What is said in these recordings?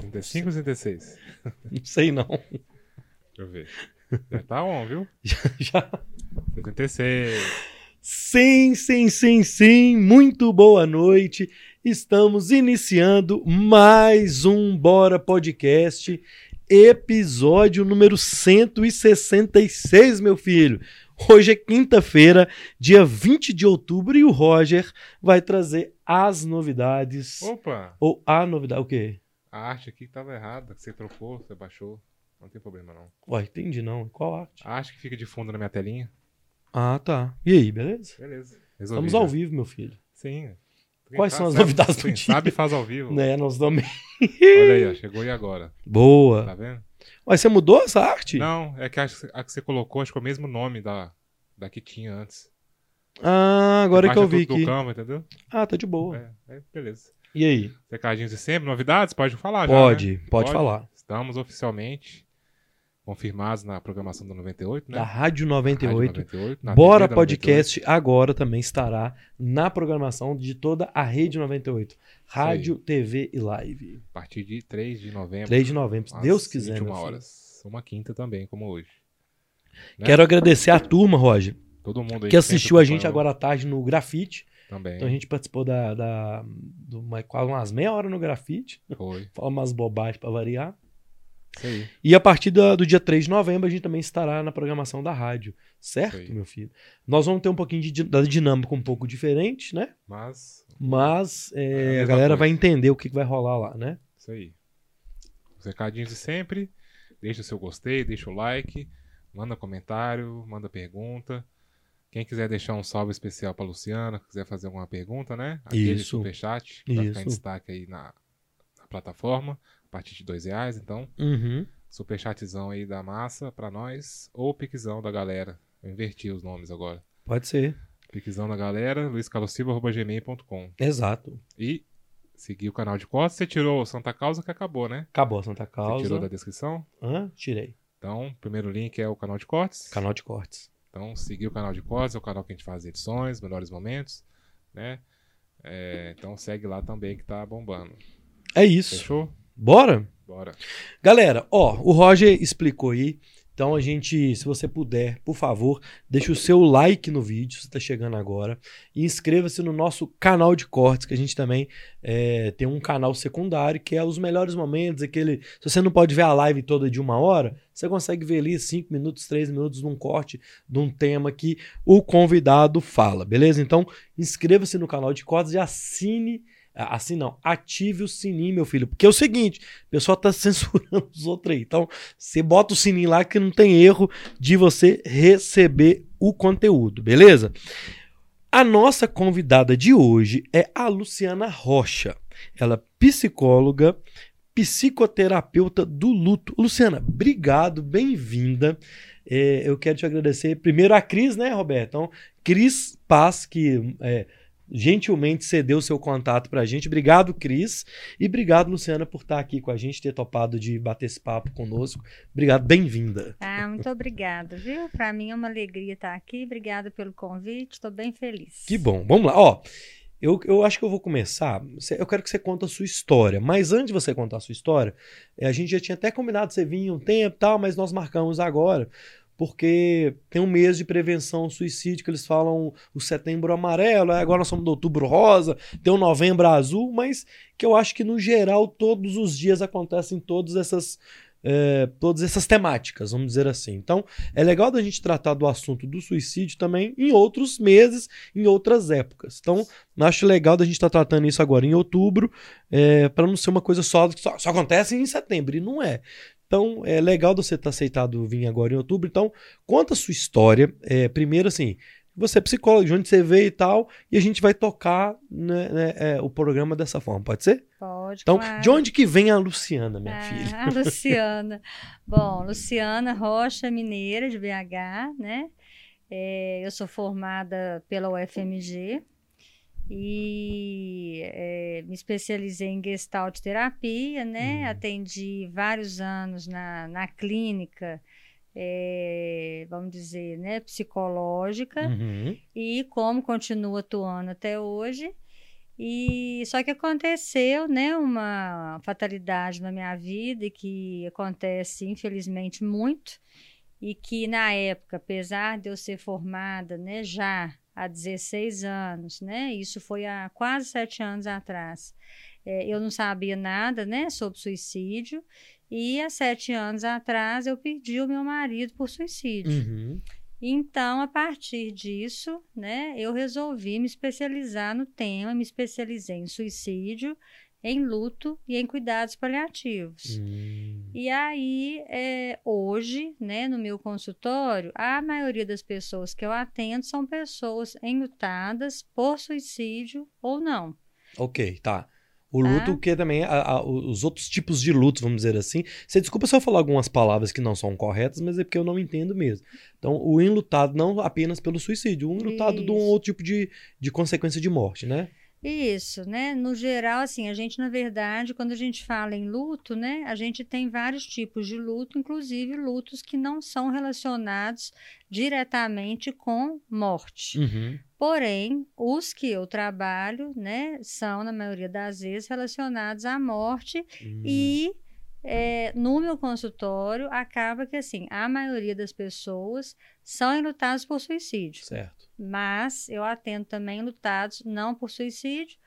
35 ou 36? Não sei não. Deixa eu ver. Já tá on, viu? Já. 76. Sim, sim, sim, sim. Muito boa noite. Estamos iniciando mais um Bora Podcast, episódio número 166, meu filho. Hoje é quinta-feira, dia 20 de outubro, e o Roger vai trazer as novidades. Opa! Ou a novidade, o quê? A arte aqui tava errada. que Você trocou, você baixou. Não tem problema, não. Ué, entendi não. Qual arte? A arte que fica de fundo na minha telinha. Ah, tá. E aí, beleza? Beleza. Resolvi Estamos já. ao vivo, meu filho. Sim. Quem Quais são as novidades do quem dia? sabe faz ao vivo. Né, nós também. Olha aí, ó. Chegou e agora. Boa. Tá vendo? Mas você mudou essa arte? Não, é que a, a que você colocou, acho que é o mesmo nome da, da que tinha antes. Ah, agora Você que eu vi tudo aqui. do Canva, entendeu? Ah, tá de boa. É, é, beleza. E aí? Recadinhos de sempre, novidades? Pode falar já, Pode, né? pode, falar. Estamos oficialmente confirmados na programação do 98, né? Da Rádio 98. Rádio 98 na Bora Podcast agora também estará na programação de toda a Rede 98. Rádio, TV e live. 98, a partir de 3 de novembro. 3 de novembro, se Deus quiser. 21 meu filho. horas. Uma quinta também, como hoje. né? Quero agradecer a turma, Roger, Todo mundo aí que assistiu a gente agora à tarde no Grafite. Também. Então a gente participou da, da do, uma- quase umas meia hora no Grafite. Foi. Fala umas bobagens pra variar. Isso aí. E a partir da- do dia 3 de novembro, a gente também estará na programação da rádio. Certo, meu filho? Nós vamos ter um pouquinho de, da dinâmica um pouco diferente, né? Mas, Mas é, É a a, galera coisa. vai entender o que, que vai rolar lá, né? isso aí. Os recadinhos de sempre. Deixa o seu gostei, deixa o like. Manda comentário, manda pergunta. Quem quiser deixar um salve especial pra Luciana, quiser fazer alguma pergunta, né? Aquele Isso. superchat que vai ficar em destaque aí na, na plataforma, a partir de dois reais. Então, Uhum. superchatzão aí da massa pra nós, ou piquezão da galera. Eu inverti os nomes agora. Pode ser. Piquezão da galera, luiscalosilva.gmail.com. Exato. E seguir o canal de cortes. Você tirou o Santa Causa que acabou, né? Acabou a Santa Você Causa. tirou da descrição. Hã? Tirei. Então, o primeiro link é o canal de cortes. Canal de cortes. Então, seguir o canal de cortes, é o canal que a gente faz edições, melhores momentos, né? É, então, segue lá também que tá bombando. É isso. Fechou? Bora? Bora. Galera, ó, o Roger explicou aí. Então a gente, se você puder, por favor, deixe o seu like no vídeo, se está chegando agora. E inscreva-se no nosso canal de cortes, que a gente também é, tem um canal secundário, que é os melhores momentos, aquele. Se você não pode ver a live toda de uma hora, você consegue ver ali 5 minutos, 3 minutos num corte de um tema que o convidado fala, beleza? Então, inscreva-se no canal de cortes e assine. Assim não, ative o sininho, meu filho. Porque é o seguinte, o pessoal tá censurando os outros aí. Então, você bota o sininho lá que não tem erro de você receber o conteúdo, beleza? A nossa convidada de hoje é a Luciana Rocha. Ela é psicóloga, psicoterapeuta do luto. Luciana, obrigado, bem-vinda. É, eu quero te agradecer primeiro a Cris, né, Roberto? Então, Cris Paz, que é, gentilmente cedeu seu contato pra gente. Obrigado, Cris. E obrigado, Luciana, por estar aqui com a gente, ter topado de bater esse papo conosco. Obrigado, bem-vinda. Ah, muito obrigada, viu? Para mim é uma alegria estar aqui. Obrigada pelo convite, estou bem feliz. Que bom. Vamos lá. Ó, eu, eu acho que eu vou começar. Eu quero que você conte a sua história. Mas antes de você contar a sua história, eh, a gente já tinha até combinado você vir um tempo e tal, mas nós marcamos agora. Porque tem um mês de prevenção ao suicídio que eles falam o setembro amarelo, agora nós somos do outubro rosa, tem o novembro azul, mas que eu acho que no geral todos os dias acontecem todas essas, eh, todas essas temáticas, vamos dizer assim. Então é legal da gente tratar do assunto do suicídio também em outros meses, em outras épocas. Então acho legal da gente estar tratando isso agora em outubro, para não ser uma coisa só que só, só acontece em setembro, e não é. Então, é legal você ter aceitado vir agora em outubro. Então, conta a sua história. É, primeiro, assim, você é psicólogo, de onde você veio e tal, e a gente vai tocar né, né, é, o programa dessa forma, pode ser? Pode, Então, claro. de onde que vem a Luciana, minha ah, filha? A Luciana. Bom, Luciana Rocha, mineira de BH, né? É, eu sou formada pela UFMG e é, me especializei em gestalt terapia, né? Hum. Atendi vários anos na, na clínica, é, vamos dizer, né, psicológica. Uhum. E como continuo atuando até hoje, E só que aconteceu, né, uma fatalidade na minha vida e que acontece infelizmente muito e que na época, apesar de eu ser formada, né, já há 16 anos, né, isso foi há quase sete anos atrás, é, eu não sabia nada, né, sobre suicídio e há sete anos atrás eu perdi o meu marido por suicídio. Uhum. Então, a partir disso, né, eu resolvi me especializar no tema, me especializei em suicídio, em luto e em cuidados paliativos. Hum. E aí, é, hoje, né, no meu consultório, a maioria das pessoas que eu atendo são pessoas enlutadas por suicídio ou não. Ok, tá. O Tá. luto, que também a- a- os outros tipos de luto, vamos dizer assim. Você desculpa se eu falar algumas palavras que não são corretas, mas é porque eu não entendo mesmo. Então, o enlutado não apenas pelo suicídio, o enlutado de um Isso. outro tipo de, de consequência de morte, né? Isso, né? No geral, assim, a gente, na verdade, quando a gente fala em luto, né, a gente tem vários tipos de luto, inclusive lutos que não são relacionados diretamente com morte. Uhum. Porém, os que eu trabalho, né, são, na maioria das vezes, relacionados à morte Hum. e é, no meu consultório acaba que assim a maioria das pessoas são enlutadas por suicídio, Certo. Mas eu atendo também enlutados não por suicídio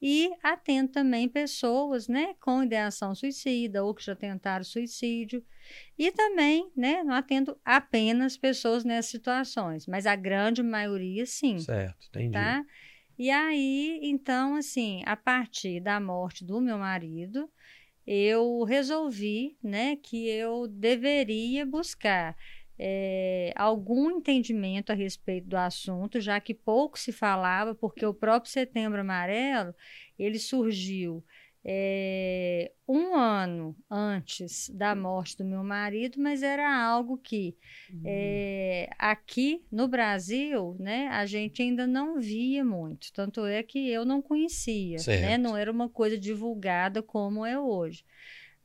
e atendo também pessoas, né, com ideação suicida ou que já tentaram suicídio e também, né, não atendo apenas pessoas nessas situações, mas a grande maioria sim Certo, entendi. tá? E aí, então, assim, a partir da morte do meu marido, eu resolvi, né, que eu deveria buscar eh, algum entendimento a respeito do assunto, já que pouco se falava, porque o próprio Setembro Amarelo, ele surgiu eh, um ano antes da morte do meu marido, mas era algo que é, aqui no Brasil, né, a gente ainda não via muito. Tanto é que eu não conhecia, né? Não era uma coisa divulgada como é hoje.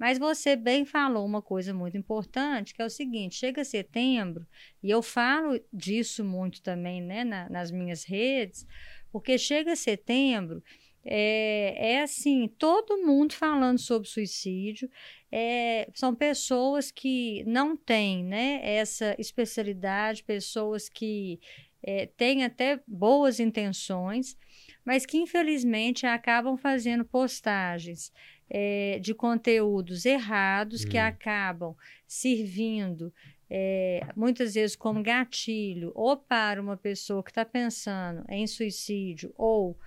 Mas você bem falou uma coisa muito importante, que é o seguinte: chega setembro, e eu falo disso muito também, né, na- nas minhas redes, porque chega setembro, é, é assim, todo mundo falando sobre suicídio, é, são pessoas que não têm né, essa especialidade, pessoas que é, têm até boas intenções, mas que infelizmente acabam fazendo postagens é, de conteúdos errados que Hum. acabam servindo é, muitas vezes como gatilho ou para uma pessoa que está pensando em suicídio ou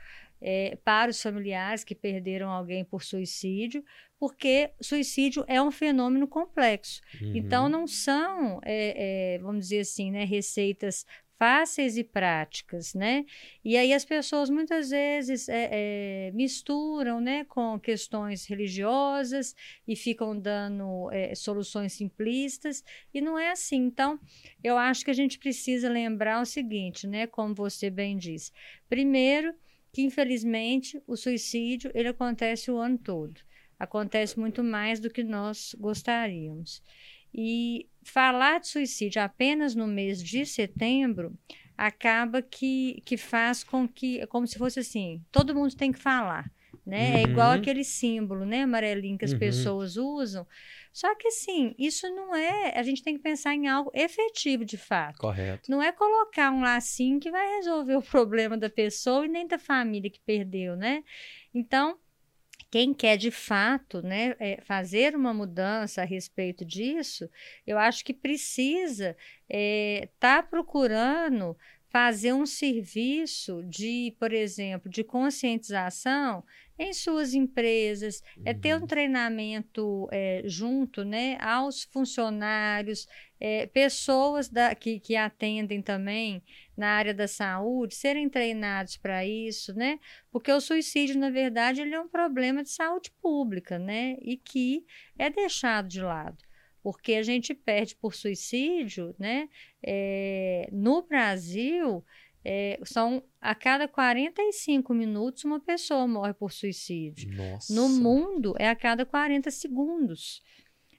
é, para os familiares que perderam alguém por suicídio, porque suicídio é um fenômeno complexo. Uhum. Então, não são, é, é, vamos dizer assim, né, receitas fáceis e práticas, né? E aí as pessoas muitas vezes é, é, misturam, né, com questões religiosas e ficam dando é, soluções simplistas e não é assim. Então, eu acho que a gente precisa lembrar o seguinte, né, como você bem disse. Primeiro, que infelizmente o suicídio ele acontece o ano todo. Acontece muito mais do que nós gostaríamos. E falar de suicídio apenas no mês de setembro acaba que, que faz com que, é como se fosse assim, todo mundo tem que falar. Né? É igual Uhum. aquele símbolo, né, amarelinho que as Uhum. pessoas usam. Só que assim, isso não é. A gente tem que pensar em algo efetivo de fato. Correto. Não é colocar um lacinho que vai resolver o problema da pessoa e nem da família que perdeu, né? Então, quem quer de fato né, é, fazer uma mudança a respeito disso, eu acho que precisa estar procurando fazer um serviço de, por exemplo, de conscientização em suas empresas, é ter Uhum. um treinamento é, junto né, aos funcionários, é, pessoas da- que, que atendem também na área da saúde, serem treinados para isso, né? Porque o suicídio, na verdade, ele é um problema de saúde pública, né? E que é deixado de lado. Porque a gente perde por suicídio, né? É, no Brasil, é, são a cada 45 minutos uma pessoa morre por suicídio. Nossa. No mundo é a cada 40 segundos.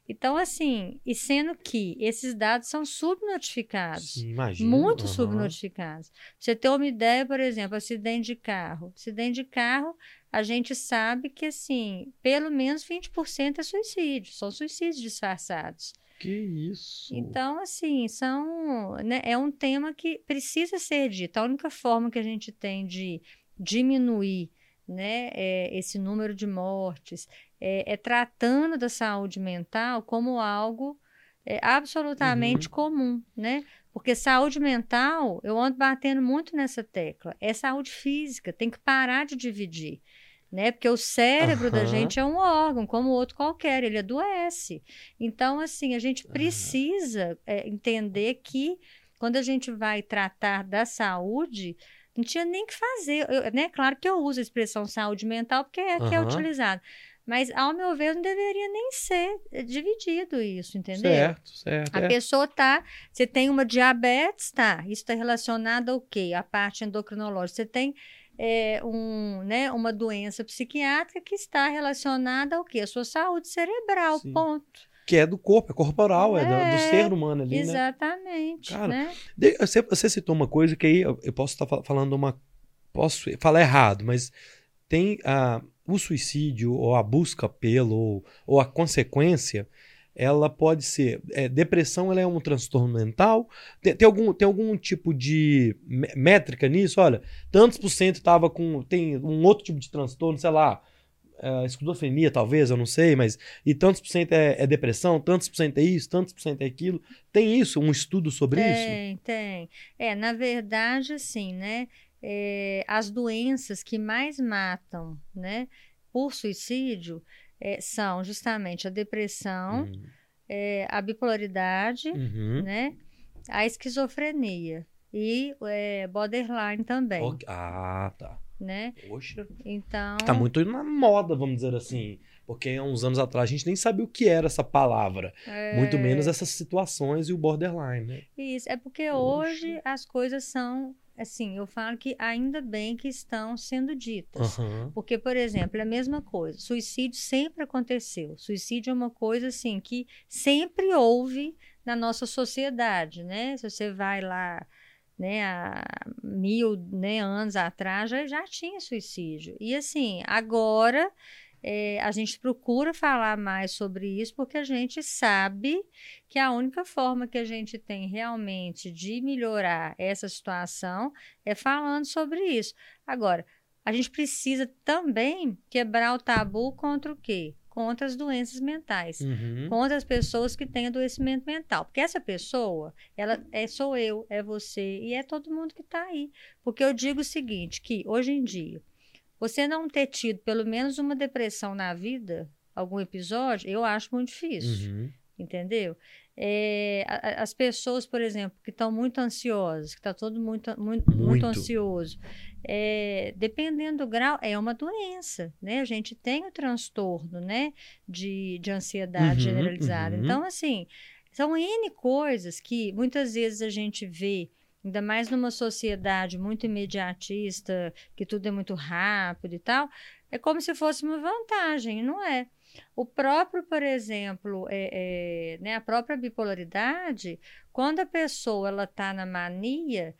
Então, assim, e sendo que esses dados são subnotificados. Sim, imagina. Muito Aham. subnotificados. Pra você ter uma ideia, por exemplo, acidente de carro. Acidente de carro, a gente sabe que, assim, pelo menos 20% é suicídio. São suicídios disfarçados. Que isso. Então, assim, são, né, é um tema que precisa ser dito. A única forma que a gente tem de diminuir né, é, esse número de mortes é, é tratando da saúde mental como algo é, absolutamente comum, né? Porque saúde mental, eu ando batendo muito nessa tecla, é saúde física, tem que parar de dividir. Né? Porque o cérebro da Aham. gente é um órgão, como outro qualquer, ele adoece. Então, assim, a gente precisa é, entender que quando a gente vai tratar da saúde, não tinha nem que fazer. Eu, né? Claro que eu uso a expressão saúde mental porque é que é Aham. Mas, ao meu ver, não deveria nem ser eh, dividido isso, entendeu? Certo, certo. A é. pessoa tá, você tem uma diabetes, tá? Isso está relacionado ao quê? A parte endocrinológica. Você tem é, um, né, uma doença psiquiátrica que está relacionada ao quê? A sua saúde cerebral, Sim. ponto. Que é do corpo, é corporal, é, do- do, É, ser humano ali, né? Exatamente, Cara, né? Você, você citou uma coisa que aí eu, eu posso estar falando uma. Posso falar errado, mas tem a, o suicídio, ou a busca pelo, ou, ou a consequência, ela pode ser. é, depressão ela é um transtorno mental? Tem, tem algum, tem algum tipo de mé- métrica nisso? Olha, tantos por cento estava com. Tem um outro tipo de transtorno, sei lá. é, esquizofrenia, talvez, eu não sei, mas. E tantos por cento é, é depressão, tantos por cento é isso, tantos por cento é aquilo. Tem isso, um estudo sobre isso? Tem, tem. É, na verdade, assim, né? É, as doenças que mais matam, né, por suicídio, é, são justamente a depressão, Hum, é, a bipolaridade, uhum. né, a esquizofrenia e borderline também, Ok. Ah, tá. né? Poxa. Então, Tá muito na moda, vamos dizer assim. Porque há uns anos atrás a gente nem sabia o que era essa palavra. Muito é, menos essas situações e o borderline, né? Isso, é porque Poxa. hoje as coisas são, assim, eu falo que ainda bem que estão sendo ditas. Aham. Porque, por exemplo, é a mesma coisa. Suicídio sempre aconteceu. Suicídio é uma coisa assim que sempre houve na nossa sociedade, né? Se você vai lá, né, há mil né, anos atrás já, já tinha suicídio. E assim, agora é, a gente procura falar mais sobre isso porque a gente sabe que a única forma que a gente tem realmente de melhorar essa situação é falando sobre isso. Agora, a gente precisa também quebrar o tabu contra o quê? Contra as doenças mentais. Uhum. Contra as pessoas que têm adoecimento mental. Porque essa pessoa, ela é sou eu, é você e é todo mundo que está aí. Porque eu digo o seguinte, que hoje em dia, você não ter tido pelo menos uma depressão na vida, algum episódio, eu acho muito difícil Uhum. entendeu? É, a- as pessoas, por exemplo, que estão muito ansiosas, que está todo muito, muito, muito Muito. ansioso, é, dependendo do grau, é uma doença, né? A gente tem o transtorno, né, de, de ansiedade Uhum, generalizada. uhum. Então, assim, são N coisas que muitas vezes a gente vê, ainda mais numa sociedade muito imediatista, que tudo é muito rápido e tal, é como se fosse uma vantagem, não é. O próprio, por exemplo, é, é, né, a própria bipolaridade, quando a pessoa ela está na mania,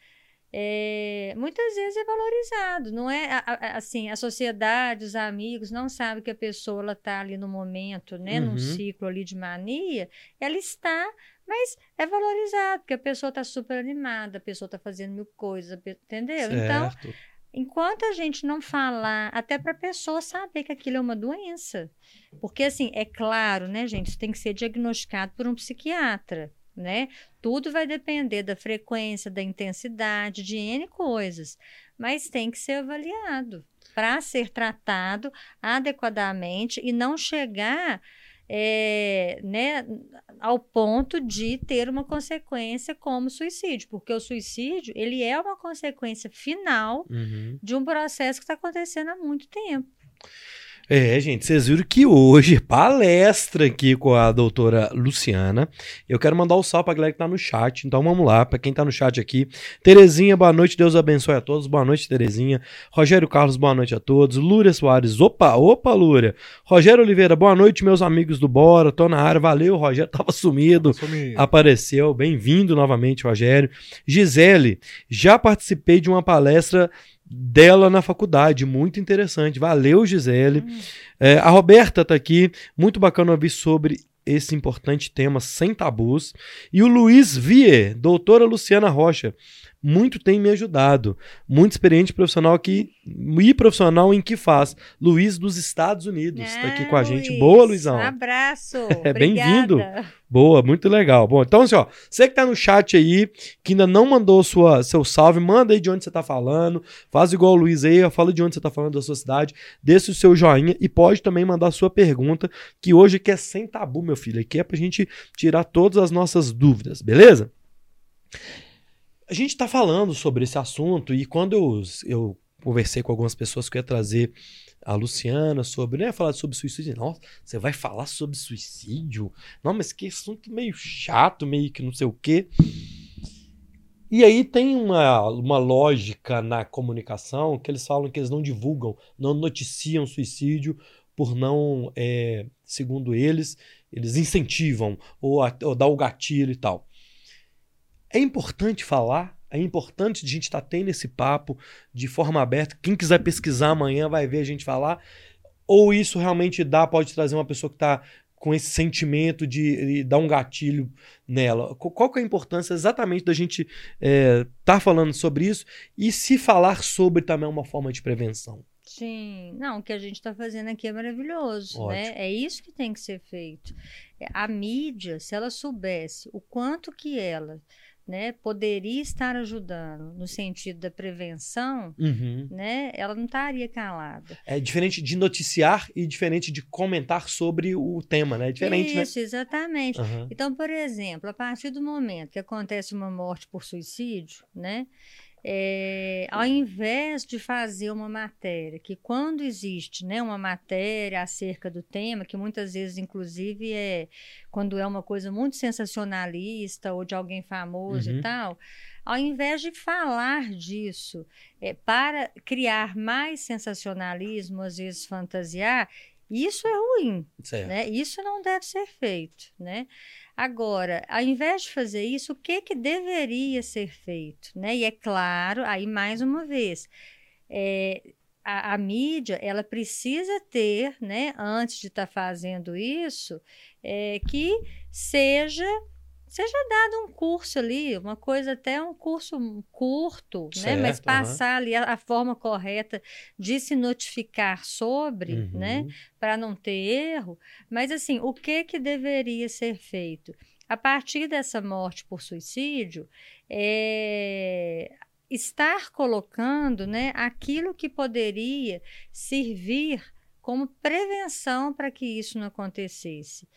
é, muitas vezes é valorizado, não é a- a- assim, a sociedade, os amigos não sabem que a pessoa está ali no momento, né, Uhum. num ciclo ali de mania, ela está, mas é valorizado, porque a pessoa está super animada, a pessoa está fazendo mil coisas, entendeu? Então, Certo. enquanto a gente não falar, até para a pessoa saber que aquilo é uma doença. Porque, assim, é claro, né, gente, isso tem que ser diagnosticado por um psiquiatra, né? Tudo vai depender da frequência, da intensidade, de N coisas. Mas tem que ser avaliado para ser tratado adequadamente e não chegar. É, né, ao ponto de ter uma consequência como suicídio, porque o suicídio ele é uma consequência final Uhum. de um processo que está acontecendo há muito tempo. É, gente, vocês viram que hoje, palestra aqui com a doutora Luciana. Eu quero mandar o um salve pra galera que tá no chat. Então vamos lá, pra quem tá no chat aqui. Terezinha, boa noite, Deus abençoe a todos. Boa noite, Terezinha. Rogério Carlos, boa noite a todos. Lúria Soares, opa, opa, Lúria. Rogério Oliveira, boa noite, meus amigos do Bora. Tô na área, valeu, Rogério, tava sumido. Sumido. Apareceu, bem-vindo novamente, Rogério. Gisele, já participei de uma palestra dela na faculdade. Muito interessante. Valeu, Gisele. Hum. É, a Roberta tá aqui. Muito bacana ouvir sobre esse importante tema sem tabus. E o Luiz Vier, doutora Luciana Rocha. Muito tem me ajudado. Muito experiente profissional aqui e profissional em que faz. Luiz dos Estados Unidos está aqui com a gente. Luiz, Boa, Luizão. Um abraço. É, bem-vindo. Boa, muito legal. Bom, então assim, ó, você que tá no chat aí, que ainda não mandou sua, seu salve, manda aí de onde você tá falando, faz igual o Luiz aí, fala de onde você tá falando da sua cidade, deixa o seu joinha e pode também mandar a sua pergunta, que hoje aqui é sem tabu, meu filho, aqui é pra gente tirar todas as nossas dúvidas, beleza? A gente tá falando sobre esse assunto e quando eu, eu conversei com algumas pessoas que eu ia trazer a Luciana sobre, né, falar sobre suicídio. Nossa, você vai falar sobre suicídio? Não, mas que assunto meio chato, meio que não sei o quê. E aí tem uma, uma lógica na comunicação que eles falam que eles não divulgam, não noticiam suicídio por não, é, segundo eles, eles incentivam ou, ou dá o gatilho e tal. É importante falar, é importante a gente estar tá tendo esse papo de forma aberta. Quem quiser pesquisar amanhã vai ver a gente falar. Ou isso realmente dá, pode trazer uma pessoa que está com esse sentimento de, de, dar um gatilho nela. Qual que é a importância exatamente da gente estar é, tá falando sobre isso e se falar sobre também é uma forma de prevenção? Sim, não, o que a gente está fazendo aqui é maravilhoso, Ótimo. né? É isso que tem que ser feito. A mídia, se ela soubesse o quanto que ela né, poderia estar ajudando no sentido da prevenção, Uhum. né, ela não estaria calada. É diferente de noticiar e diferente de comentar sobre o tema, né? É diferente, Isso, exatamente. né? Aham. Então, por exemplo, a partir do momento que acontece uma morte por suicídio, né, é, ao invés de fazer uma matéria, que quando existe né, uma matéria acerca do tema, que muitas vezes, inclusive, é quando é uma coisa muito sensacionalista ou de alguém famoso Uhum. e tal, ao invés de falar disso é, para criar mais sensacionalismo, às vezes fantasiar, isso é ruim Certo. né? Isso não deve ser feito, né? Agora, ao invés de fazer isso, o que que deveria ser feito, né? E é claro, aí mais uma vez, é, a, a mídia ela precisa ter, né? Antes de estar fazendo isso, é, que seja seja dado um curso ali, uma coisa até um curso curto, né? Mas Certo, passar ali a, a forma correta de se notificar sobre, Uhum. né? para não ter erro, mas assim, o que que deveria ser feito? A partir dessa morte por suicídio, é, estar colocando né, aquilo que poderia servir como prevenção para que isso não acontecesse.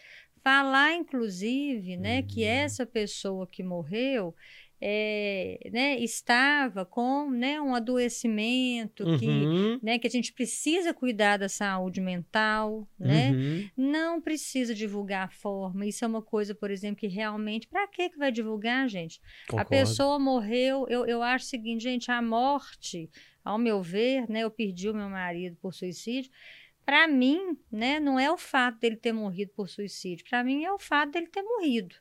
Falar, inclusive, né, que Uhum. essa pessoa que morreu é, né, estava com né, um adoecimento que Uhum. né, que a gente precisa cuidar da saúde mental, né? Uhum. Não precisa divulgar a forma. Isso é uma coisa, por exemplo, que realmente, para que que vai divulgar, gente? A Concordo. pessoa morreu, eu, eu acho o seguinte, gente, a morte, ao meu ver, né, eu perdi o meu marido por suicídio. Para mim, né, não é o fato dele ter morrido por suicídio. Para mim é o fato dele ter morrido.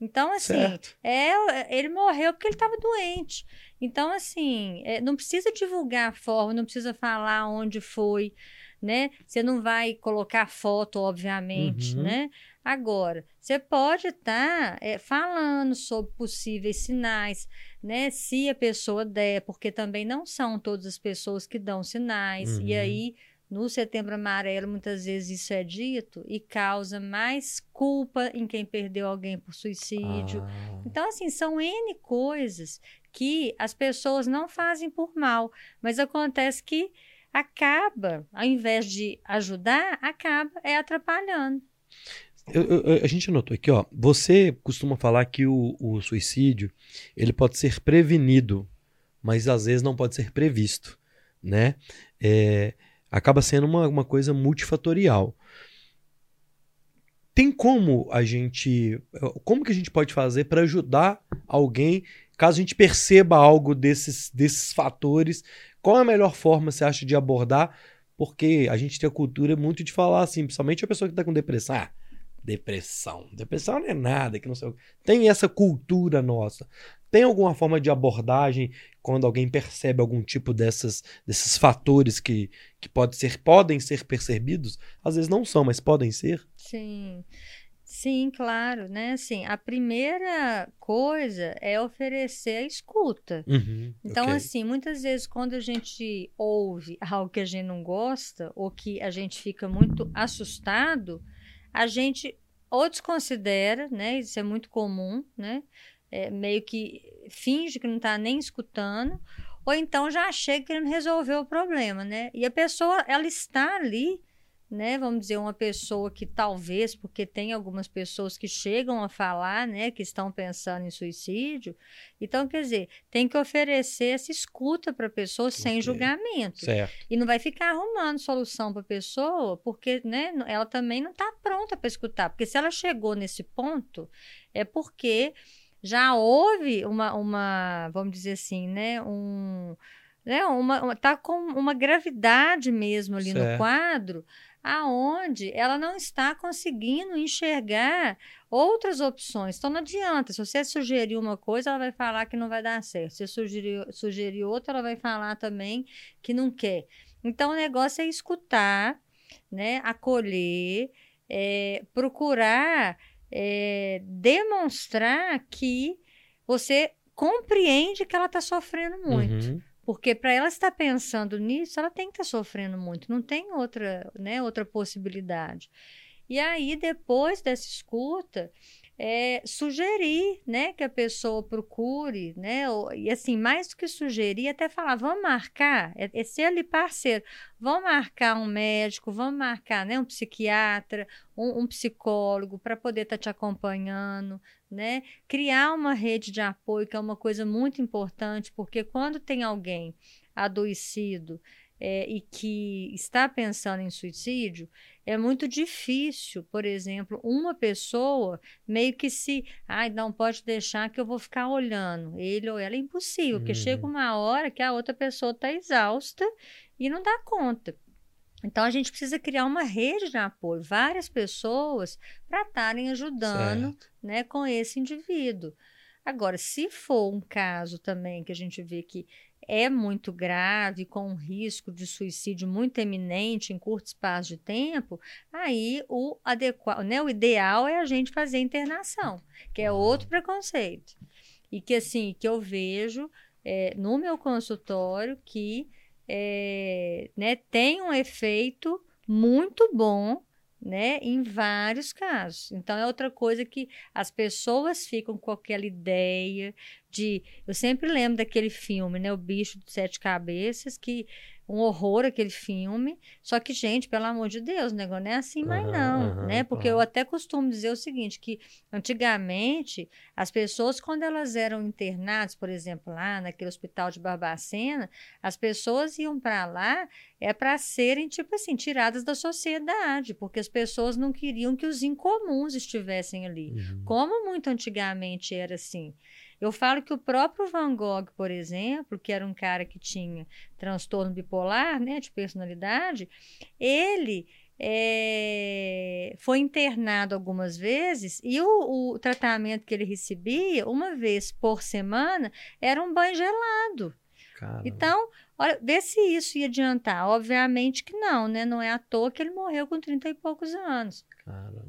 Então, assim, Certo. é, ele morreu porque ele estava doente. Então, assim, é, não precisa divulgar a forma, não precisa falar onde foi, né? Você não vai colocar foto, obviamente, Uhum. né? Agora, você pode estar falando sobre possíveis sinais, né? Se a pessoa der, porque também não são todas as pessoas que dão sinais. E Uhum. aí, no setembro amarelo, muitas vezes isso é dito e causa mais culpa em quem perdeu alguém por suicídio. Ah. Então, assim, são N coisas que as pessoas não fazem por mal, mas acontece que acaba, ao invés de ajudar, acaba é atrapalhando. Eu- eu- a gente anotou aqui, ó. Você costuma falar que o, o suicídio ele pode ser prevenido, mas às vezes não pode ser previsto, né? É, acaba sendo uma, uma coisa multifatorial. Tem como a gente. Como que a gente pode fazer para ajudar alguém, caso a gente perceba algo desses, desses fatores? Qual é a melhor forma, você acha, de abordar? Porque a gente tem a cultura muito de falar assim, principalmente a pessoa que está com depressão. Ah, depressão. Depressão não é nada, que não sei. Tem essa cultura nossa. Tem alguma forma de abordagem quando alguém percebe algum tipo dessas, desses fatores que, que pode ser, podem ser percebidos? Às vezes não são, mas podem ser. Sim. Sim, claro, né? Assim, a primeira coisa é oferecer a escuta. Uhum, então, ok. assim, muitas vezes quando a gente ouve algo que a gente não gosta ou que a gente fica muito assustado, a gente ou desconsidera, né? Isso é muito comum, né? É, meio que finge que não está nem escutando, ou então já chega querendo resolver o problema, né? E a pessoa, ela está ali, né? Vamos dizer, uma pessoa que talvez, porque tem algumas pessoas que chegam a falar, né? Que estão pensando em suicídio. Então, quer dizer, tem que oferecer essa escuta para a pessoa sem Ok. julgamento. Certo. E não vai ficar arrumando solução para a pessoa, porque né, ela também não está pronta para escutar. Porque se ela chegou nesse ponto, é porque já houve uma, uma vamos dizer assim, né, um, né, uma, uma- tá com uma gravidade mesmo ali Certo. no quadro, aonde ela não está conseguindo enxergar outras opções. Então não adianta, se você sugerir uma coisa, ela vai falar que não vai dar certo. Se você sugerir, sugerir outra, ela vai falar também que não quer. Então o negócio é escutar, né, acolher, é, procurar é, demonstrar que você compreende que ela está sofrendo muito. Uhum. Porque para ela estar pensando nisso, ela tem que estar sofrendo muito, não tem outra, né, outra possibilidade. E aí, depois dessa escuta, é, sugerir, né, que a pessoa procure, né, ou- e assim, mais do que sugerir, até falar, vamos marcar, é, é ser ali parceiro, vamos marcar um médico, vamos marcar, né, um psiquiatra, um, um psicólogo para poder estar te acompanhando, né, criar uma rede de apoio, que é uma coisa muito importante, porque quando tem alguém adoecido é, e que está pensando em suicídio, é muito difícil, por exemplo, uma pessoa meio que se, ai, não pode deixar que eu vou ficar olhando ele ou ela, é impossível, porque Uhum. chega uma hora que a outra pessoa está exausta e não dá conta. Então a gente precisa criar uma rede de apoio, várias pessoas para estarem ajudando Certo. né, com esse indivíduo. Agora, se for um caso também que a gente vê que é muito grave, com um risco de suicídio muito eminente em curto espaço de tempo, aí o adequado, né, o ideal é a gente fazer internação, que é outro preconceito. E que assim, que eu vejo é, no meu consultório que é, né, tem um efeito muito bom né, em vários casos. Então é outra coisa que as pessoas ficam com aquela ideia de, eu sempre lembro daquele filme, né, o bicho de sete cabeças, que um horror aquele filme. Só que gente, pelo amor de Deus, o negócio não é assim mais não, aham, né? Porque aham. eu até costumo dizer o seguinte, que antigamente as pessoas quando elas eram internadas, por exemplo, lá naquele hospital de Barbacena, as pessoas iam para lá é para serem, tipo assim, tiradas da sociedade, porque as pessoas não queriam que os incomuns estivessem ali. Uhum. Como muito antigamente era assim. Eu falo que o próprio Van Gogh, por exemplo, que era um cara que tinha transtorno bipolar, né, de personalidade, ele é, foi internado algumas vezes e o, o tratamento que ele recebia, uma vez por semana, era um banho gelado. Caramba. Então, olha, vê se isso ia adiantar. Obviamente que não, né? Não é à toa que ele morreu com 30 e poucos anos. Caramba.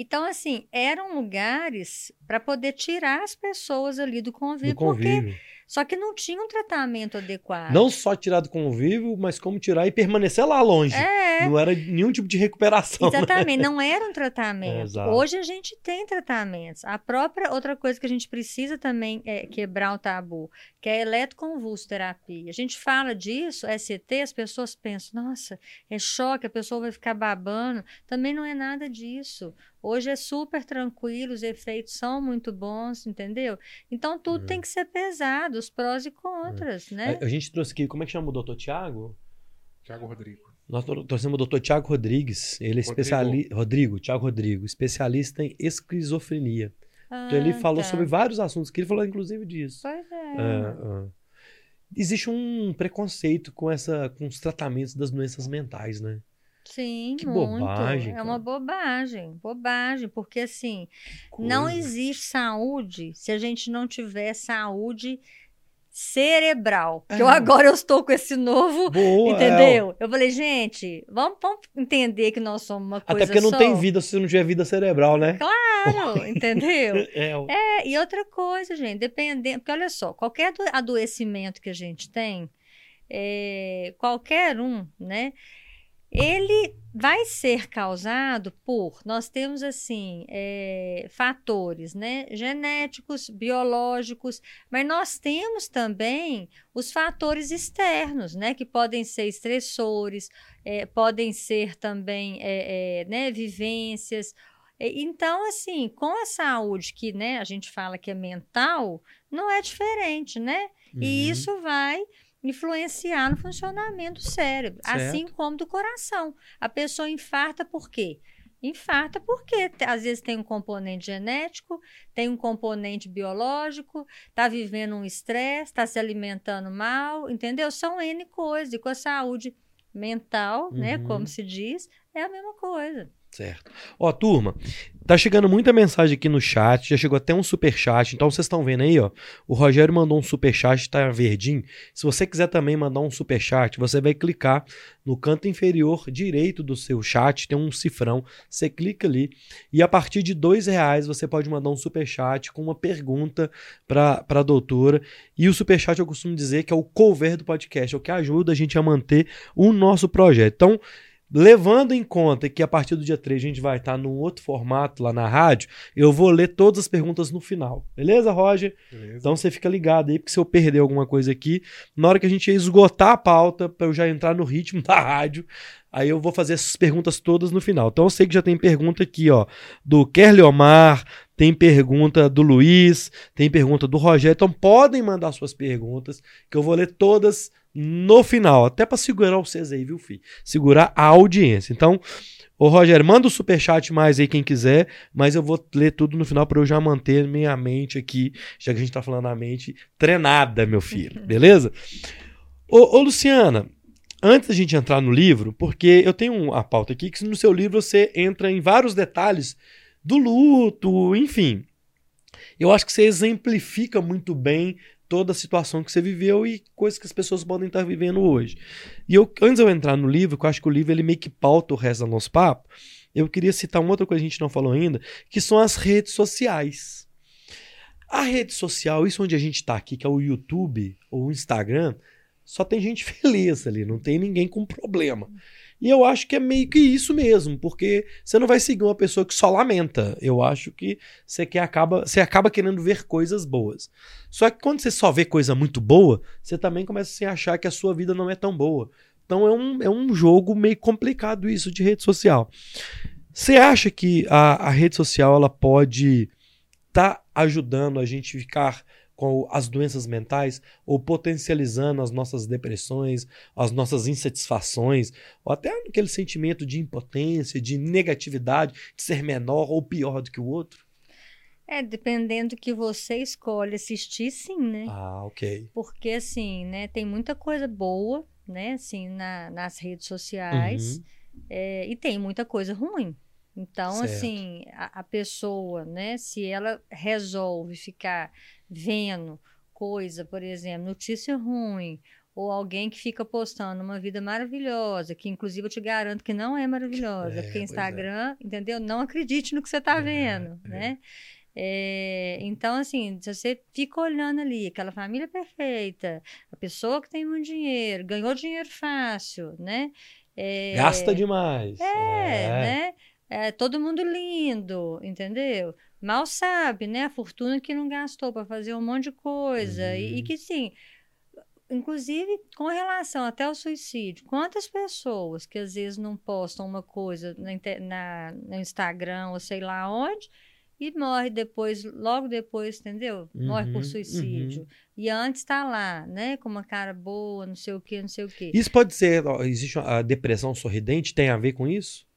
Então, assim, eram lugares para poder tirar as pessoas ali do convívio, Do convívio. porque só que não tinha um tratamento adequado. Não só tirar do convívio, mas como tirar e permanecer lá longe. É, Não era nenhum tipo de recuperação. né? exatamente, não era um tratamento. É. Hoje a gente tem tratamentos. A própria outra coisa que a gente precisa também é quebrar o tabu, que é a eletroconvulsoterapia. A gente fala disso, SCT, as pessoas pensam, nossa, é choque, a pessoa vai ficar babando. Também não é nada disso. Hoje é super tranquilo, os efeitos são muito bons, entendeu? Então tudo É. tem que ser pesado, os prós e contras, né? A, a gente trouxe aqui, como é que chama o doutor Tiago? Tiago Rodrigo. Nós trouxemos o doutor Tiago Rodrigues, ele é especialista. Rodrigo, Tiago Rodrigo, especialista em esquizofrenia. Ah, Então ele falou tá. sobre vários assuntos, que ele falou inclusive disso. Pois é. Ah, ah. Existe um preconceito com, essa, com os tratamentos das doenças mentais, né? Sim, Que muito. bobagem, É uma bobagem, bobagem, porque assim, não existe saúde se a gente não tiver saúde cerebral. Que eu É. agora eu estou com esse novo, Boa, é, entendeu? Eu falei, gente, vamos, vamos entender que nós somos uma coisa Até porque não só. tem vida se não tiver vida cerebral, né? Claro, entendeu? É, É, e outra coisa, gente, dependendo. Porque olha só, qualquer ado- adoecimento que a gente tem, é, qualquer um, né? Ele vai ser causado por. Nós temos, assim, é, fatores, né? Genéticos, biológicos, mas nós temos também os fatores externos, né? Que podem ser estressores, é, podem ser também é, né, vivências. E- Então, assim, com a saúde que né, a gente fala que é mental, não é diferente, né? E Uhum. isso vai influenciar no funcionamento do cérebro, Certo. assim como do coração. A pessoa infarta por quê? Infarta porque às vezes tem um componente genético, tem um componente biológico, está vivendo um estresse, está se alimentando mal, entendeu? São N coisas. E com a saúde mental, né, Uhum. como se diz, é a mesma coisa. Certo. Ó, turma, tá chegando muita mensagem aqui no chat, já chegou até um super chat. Então vocês estão vendo aí, ó. O Rogério mandou um super chat, tá verdinho. Se você quiser também mandar um super chat, você vai clicar no canto inferior direito do seu chat, tem um cifrão. Você clica ali e a partir de dois reais você pode mandar um super chat com uma pergunta para a doutora. E o super chat eu costumo dizer que é o cover do podcast, é o que ajuda a gente a manter o nosso projeto. Então Levando em conta que a partir do dia 3 a gente vai estar num outro formato lá na rádio, eu vou ler todas as perguntas no final. Beleza, Roger? Beleza? Então você fica ligado aí, porque se eu perder alguma coisa aqui, na hora que a gente esgotar a pauta, para eu já entrar no ritmo da rádio, aí eu vou fazer essas perguntas todas no final. Então eu sei que já tem pergunta aqui, ó, do Kerly Omar, tem pergunta do Luiz, tem pergunta do Rogério. Então podem mandar suas perguntas, que eu vou ler todas no final, até para segurar vocês aí, viu, filho? Segurar a audiência. Então, ô Rogério, manda o superchat mais aí quem quiser, mas eu vou ler tudo no final para eu já manter minha mente aqui, já que a gente tá falando a mente treinada, meu filho, beleza? Ô, ô Luciana, antes da gente entrar no livro, porque eu tenho uma pauta aqui que no seu livro você entra em vários detalhes do luto, enfim. Eu acho que você exemplifica muito bem toda a situação que você viveu e coisas que as pessoas podem estar vivendo hoje. E eu, antes de eu entrar no livro, que eu acho que o livro ele meio que pauta o resto do nosso papo, eu queria citar uma outra coisa que a gente não falou ainda, que são as redes sociais. A rede social, isso onde a gente está aqui, que é o YouTube ou o Instagram, só tem gente feliz ali, não tem ninguém com problema. E eu acho que é meio que isso mesmo, porque você não vai seguir uma pessoa que só lamenta. Eu acho que você, quer, acaba, você acaba querendo ver coisas boas. Só que quando você só vê coisa muito boa, você também começa a se achar que a sua vida não é tão boa. Então é um, é um jogo meio complicado isso de rede social. Você acha que a, a rede social ela pode estar tá ajudando a gente ficar com as doenças mentais ou potencializando as nossas depressões, as nossas insatisfações, ou até aquele sentimento de impotência, de negatividade, de ser menor ou pior do que o outro? É, dependendo do que você escolhe assistir, sim, né? Ah, ok. Porque, assim, né, tem muita coisa boa, né, assim, na, nas redes sociais, Uhum. é, e tem muita coisa ruim. Então, Certo. assim, a, a pessoa, né, se ela resolve ficar vendo coisa, por exemplo, notícia ruim, ou alguém que fica postando uma vida maravilhosa, que inclusive eu te garanto que não é maravilhosa, É, porque é. Instagram, entendeu? Não acredite no que você está É, vendo, é. né? É, então, assim, se você fica olhando ali, aquela família perfeita, a pessoa que tem muito dinheiro, ganhou dinheiro fácil, né? É, Gasta demais. é, né? É, todo mundo lindo, entendeu? Mal sabe, né? A fortuna que não gastou para fazer um monte de coisa. E, e Uhum. que, sim, inclusive com relação até ao suicídio, quantas pessoas que às vezes não postam uma coisa na, na- no Instagram ou sei lá onde, e morre depois, logo depois, entendeu? Morre Uhum, por suicídio. E antes tá lá, né? Com uma cara boa, não sei o quê, não sei o quê. Isso pode ser. Existe a depressão sorridente? Tem a ver com isso?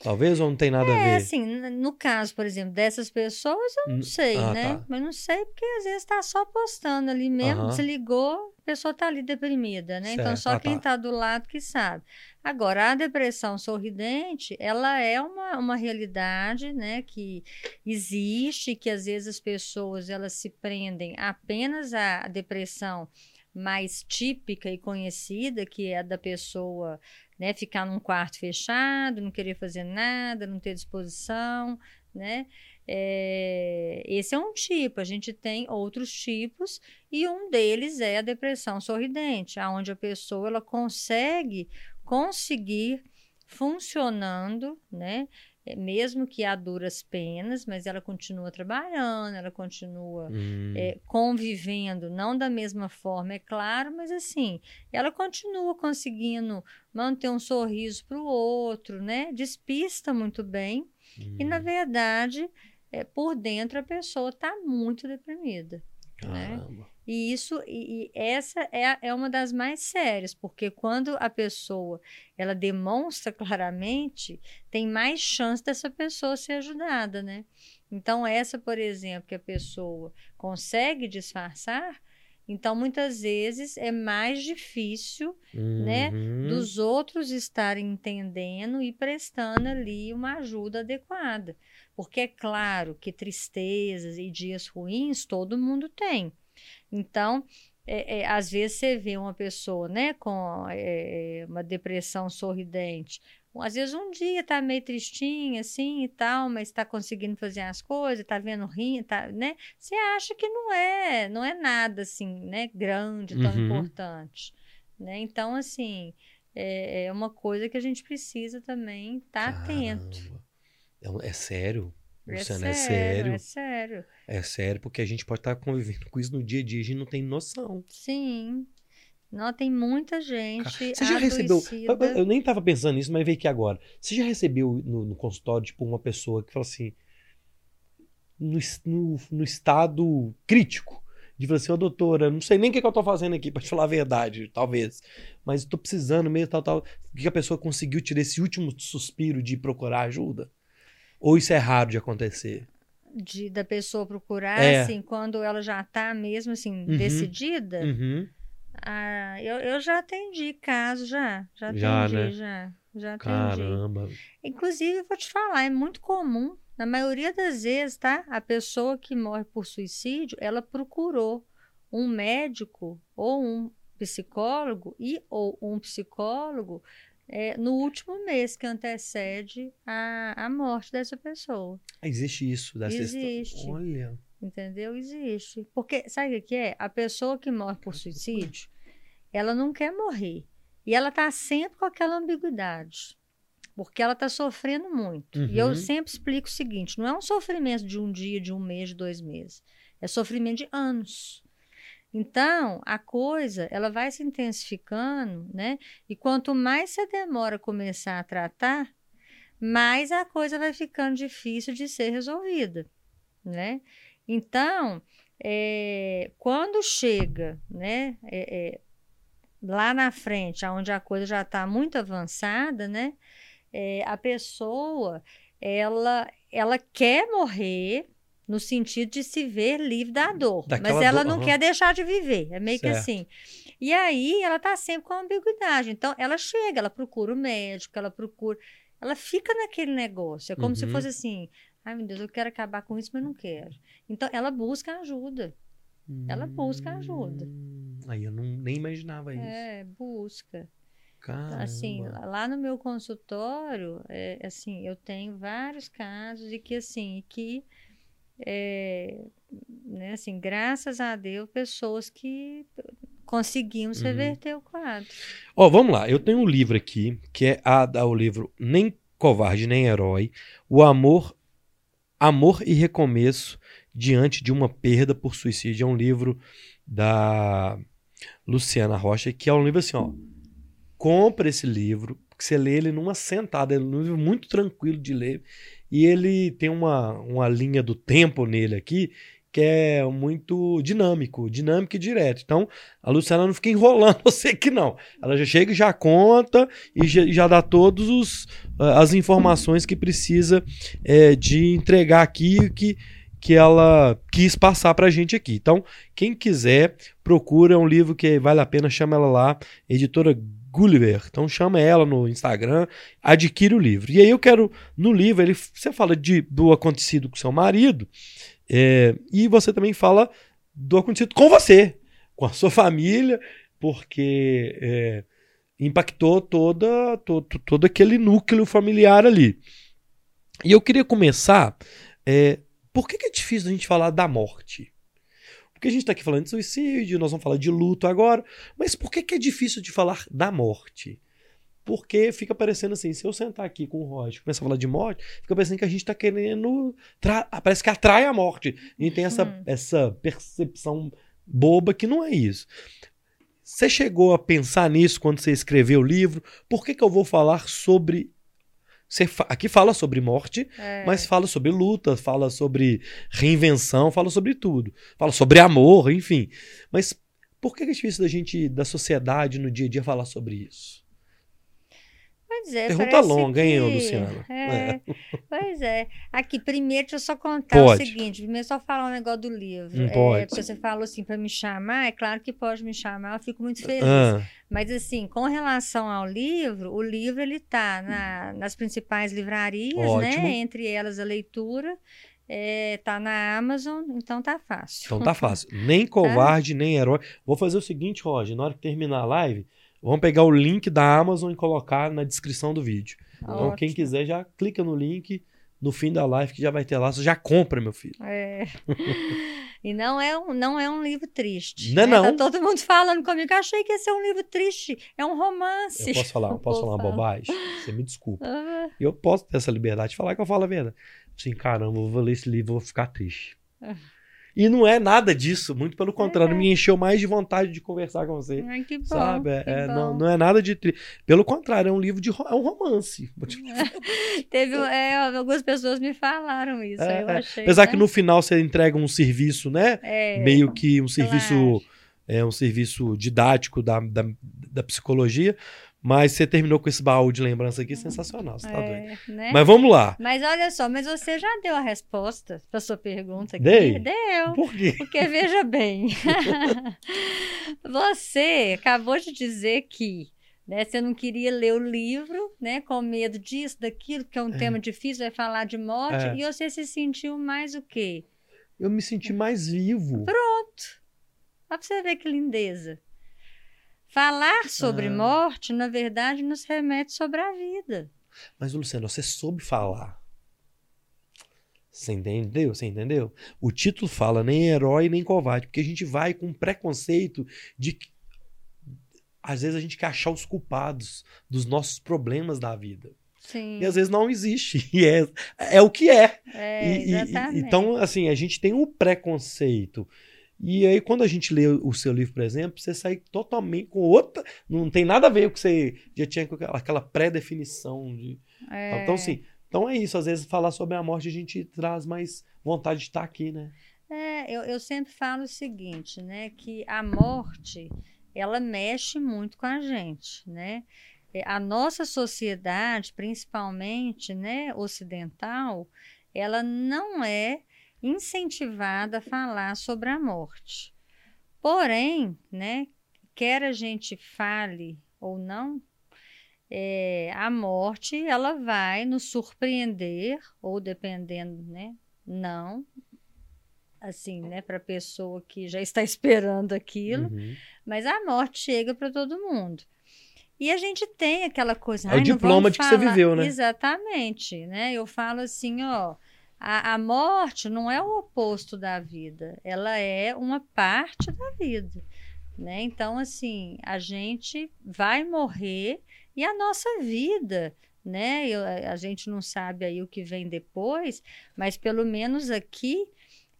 Talvez ou não tem nada a É, ver? assim, n- no caso, por exemplo, dessas pessoas, eu não sei, ah, né? tá. Mas não sei porque às vezes tá só postando ali mesmo, Aham. se ligou, a pessoa tá ali deprimida, né? Então Certo. só Ah, quem tá. tá do lado que sabe. Agora, a depressão sorridente, ela é uma, uma realidade, né, que existe, que às vezes as pessoas elas se prendem apenas à depressão mais típica e conhecida, que é a da pessoa né, ficar num quarto fechado, não querer fazer nada, não ter disposição, né? É, esse é um tipo. A gente tem outros tipos e um deles é a depressão sorridente, aonde a pessoa ela consegue conseguir funcionando, né? É, Mesmo que a duras penas, mas ela continua trabalhando, ela continua Hum, é, convivendo, não da mesma forma, é claro, mas assim, ela continua conseguindo manter um sorriso para o outro, né? Despista muito bem. E, na hum, verdade, é, por dentro a pessoa está muito deprimida. né? E isso, e, e essa é, é uma das mais sérias, porque quando a pessoa ela demonstra claramente, tem mais chance dessa pessoa ser ajudada, né? Então, essa, por exemplo, que a pessoa consegue disfarçar, então muitas vezes é mais difícil né, Uhum. dos outros estarem entendendo e prestando ali uma ajuda adequada. Porque é claro que tristezas e dias ruins todo mundo tem. Então, é, é, às vezes você vê uma pessoa né, com é, uma depressão sorridente. Às vezes um dia tá meio tristinha assim e tal, mas está conseguindo fazer as coisas, tá vendo rindo, tá, né? Você acha que não é, não é nada assim, né, grande, tão Uhum. importante, né? Então, assim, é, é uma coisa que a gente precisa também estar atento. Caramba. É, um- é sério? É é sério, é sério. É sério, porque a gente pode estar convivendo com isso no dia a dia, a gente não tem noção. Sim. Não, tem muita Cara, gente Você já recebeu. adoecida. Eu, eu nem tava pensando nisso, mas veio aqui agora. Você já recebeu no, no consultório, tipo, uma pessoa que fala assim. No, no, no estado crítico. De falar assim, ô doutora, não sei nem o que, que eu tô fazendo aqui, pra te falar a verdade, talvez. Mas tô precisando mesmo, tal, tal. Que a pessoa conseguiu tirar esse último suspiro de procurar ajuda? Ou isso é raro de acontecer? de, da pessoa procurar, É. assim, quando ela já tá mesmo, assim, Uhum. decidida. Uhum. Ah, eu, eu já atendi caso, já. Já Já, atendi, né? já. Já atendi. Caramba. Inclusive, eu vou te falar, é muito comum. Na maioria das vezes, tá? A pessoa que morre por suicídio, ela procurou um médico ou um psicólogo e ou um psicólogo é, no último mês que antecede a, a morte dessa pessoa. Existe isso dessa Existe. Olha. Entendeu? Existe. Porque, sabe o que é? A pessoa que morre por suicídio, ela não quer morrer. E ela tá sempre com aquela ambiguidade. Porque ela tá sofrendo muito. E eu Uhum. sempre explico o seguinte: não é um sofrimento de um dia, de um mês, de dois meses. É sofrimento de anos. Então, a coisa, ela vai se intensificando, né? E quanto mais você demora a começar a tratar, mais a coisa vai ficando difícil de ser resolvida, né? Então, é, quando chega, né, é, é, lá na frente, onde a coisa já está muito avançada, né, a pessoa, ela, ela quer morrer no sentido de se ver livre da dor, Daquela mas ela dor, não aham. quer deixar de viver, é meio que Certo. assim. E aí ela está sempre com ambiguidade, então ela chega, ela procura o médico, ela procura, ela fica naquele negócio, é como se Uhum. fosse assim, ai meu Deus, eu quero acabar com isso, mas não quero. Então ela busca ajuda. Ela busca ajuda. Hum, Aí eu não, nem imaginava isso. É, busca. Caramba. Assim, lá no meu consultório, é, assim, eu tenho vários casos e que assim, que é, né, assim, graças a Deus, pessoas que conseguimos Uhum. reverter o quadro. Ó, vamos lá. Eu tenho um livro aqui, que é a, o livro Nem Covarde Nem Herói, O Amor, Amor e Recomeço Diante de uma Perda por Suicídio. É um livro da Luciana Rocha, que é um livro assim, ó. Compra esse livro, que você lê ele numa sentada, é um livro muito tranquilo de ler. E ele tem uma, uma linha do tempo nele aqui que é muito dinâmico, dinâmico e direto. Então, a Luciana não fica enrolando você que não. Ela já chega já conta e já, já dá todas as informações que precisa é, de entregar aqui que, que ela quis passar para a gente aqui. Então, quem quiser, procura um livro que vale a pena, chama ela lá, editora Gulliver. Então chama ela no Instagram, adquire o livro. E aí eu quero, no livro, ele, você fala de, do acontecido com seu marido, é, e você também fala do acontecido com você, com a sua família, porque é, impactou toda, todo, todo aquele núcleo familiar ali. E eu queria começar. É, por que, que é difícil a gente falar da morte? Porque a gente está aqui falando de suicídio, nós vamos falar de luto agora, mas por que, que é difícil de falar da morte? porque fica parecendo assim, se eu sentar aqui com o Roger e começar a falar de morte, fica parecendo que a gente está querendo. Parece que atrai a morte. Gente tem essa, hum. essa percepção boba que não é isso. Você chegou a pensar nisso quando você escreveu o livro? Por que, que eu vou falar sobre. Fa... Aqui fala sobre morte, é. mas fala sobre luta, fala sobre reinvenção, fala sobre tudo. Fala sobre amor, enfim. Mas por que é difícil da gente, da sociedade, no dia a dia, falar sobre isso? Pois é. Pergunta longa, que... hein, Luciana? É, é. Pois é. Aqui, primeiro, deixa eu só contar pode. o seguinte. Primeiro, só falar um negócio do livro. Não pode. É, porque você falou assim, para me chamar, é claro que pode me chamar, eu fico muito feliz. Ah. Mas, assim, com relação ao livro, o livro, ele tá na, nas principais livrarias, né? Ótimo. né? Entre elas, a leitura. É, tá na Amazon, então tá fácil. Então tá fácil. Nem tá? covarde, tá? nem herói. Vou fazer o seguinte, Roger, na hora que terminar a live, Vamos pegar o link da Amazon e colocar na descrição do vídeo. Ótimo. Então, quem quiser já clica no link no fim da live que já vai ter lá. Você já compra, meu filho. É. e não é, um, não é um livro triste. Não, é né? não. Tá todo mundo falando comigo. Achei que ia ser um livro triste. É um romance. Eu posso falar, eu posso falar uma bobagem? Você me desculpa. Uhum. Eu posso ter essa liberdade de falar que eu falo a verdade. Assim, caramba, eu vou ler esse livro e vou ficar triste. Uhum. E não é nada disso, muito pelo contrário, é. me encheu mais de vontade de conversar com você. Ai, que bom. Sabe? É, é não, não é nada de. Tri... Pelo contrário, é um livro de é um romance. Teve é, algumas pessoas me falaram isso. É, eu é. achei, Apesar né? que no final você entrega um serviço, né? É. Meio que um serviço. Claro. É um serviço didático da, da, da psicologia. Mas você terminou com esse baú de lembrança aqui sensacional, você tá é, doido. Né? Mas vamos lá. Mas olha só, mas você já deu a resposta para sua pergunta aqui? Dei? Deu. Por quê? Porque veja bem, você acabou de dizer que né, você não queria ler o livro, né, com medo disso, daquilo, que é um é. tema difícil, vai falar de morte, é. e você se sentiu mais o quê? Eu me senti mais vivo. Pronto. Olha pra você ver que lindeza. Falar sobre ah. morte, na verdade, nos remete sobre a vida. Mas, Luciano, você soube falar. Você entendeu? Você entendeu? O título fala nem herói nem covarde, porque a gente vai com preconceito de que às vezes a gente quer achar os culpados dos nossos problemas da vida. Sim. E às vezes não existe. E é, é o que é. é e, e, então, assim, a gente tem um preconceito. E aí, quando a gente lê o seu livro, por exemplo, você sai totalmente com outra. Não tem nada a ver com o que você já tinha com aquela pré-definição de. É. Então, sim. Então é isso. Às vezes, falar sobre a morte a gente traz mais vontade de estar aqui, né? É, eu, eu sempre falo o seguinte, né? Que a morte ela mexe muito com a gente, né? É, a nossa sociedade, principalmente, né, ocidental, ela não é incentivada a falar sobre a morte. Porém, né, quer a gente fale ou não, é, a morte ela vai nos surpreender ou dependendo, né, não, assim, né, para a pessoa que já está esperando aquilo, uhum. mas a morte chega para todo mundo. E a gente tem aquela coisa. É o diploma de que você viveu, né? Exatamente, né? Eu falo assim, ó, a, a morte não é o oposto da vida, ela é uma parte da vida. Né? Então, assim, a gente vai morrer e a nossa vida, né? Eu, a gente não sabe aí o que vem depois, mas pelo menos aqui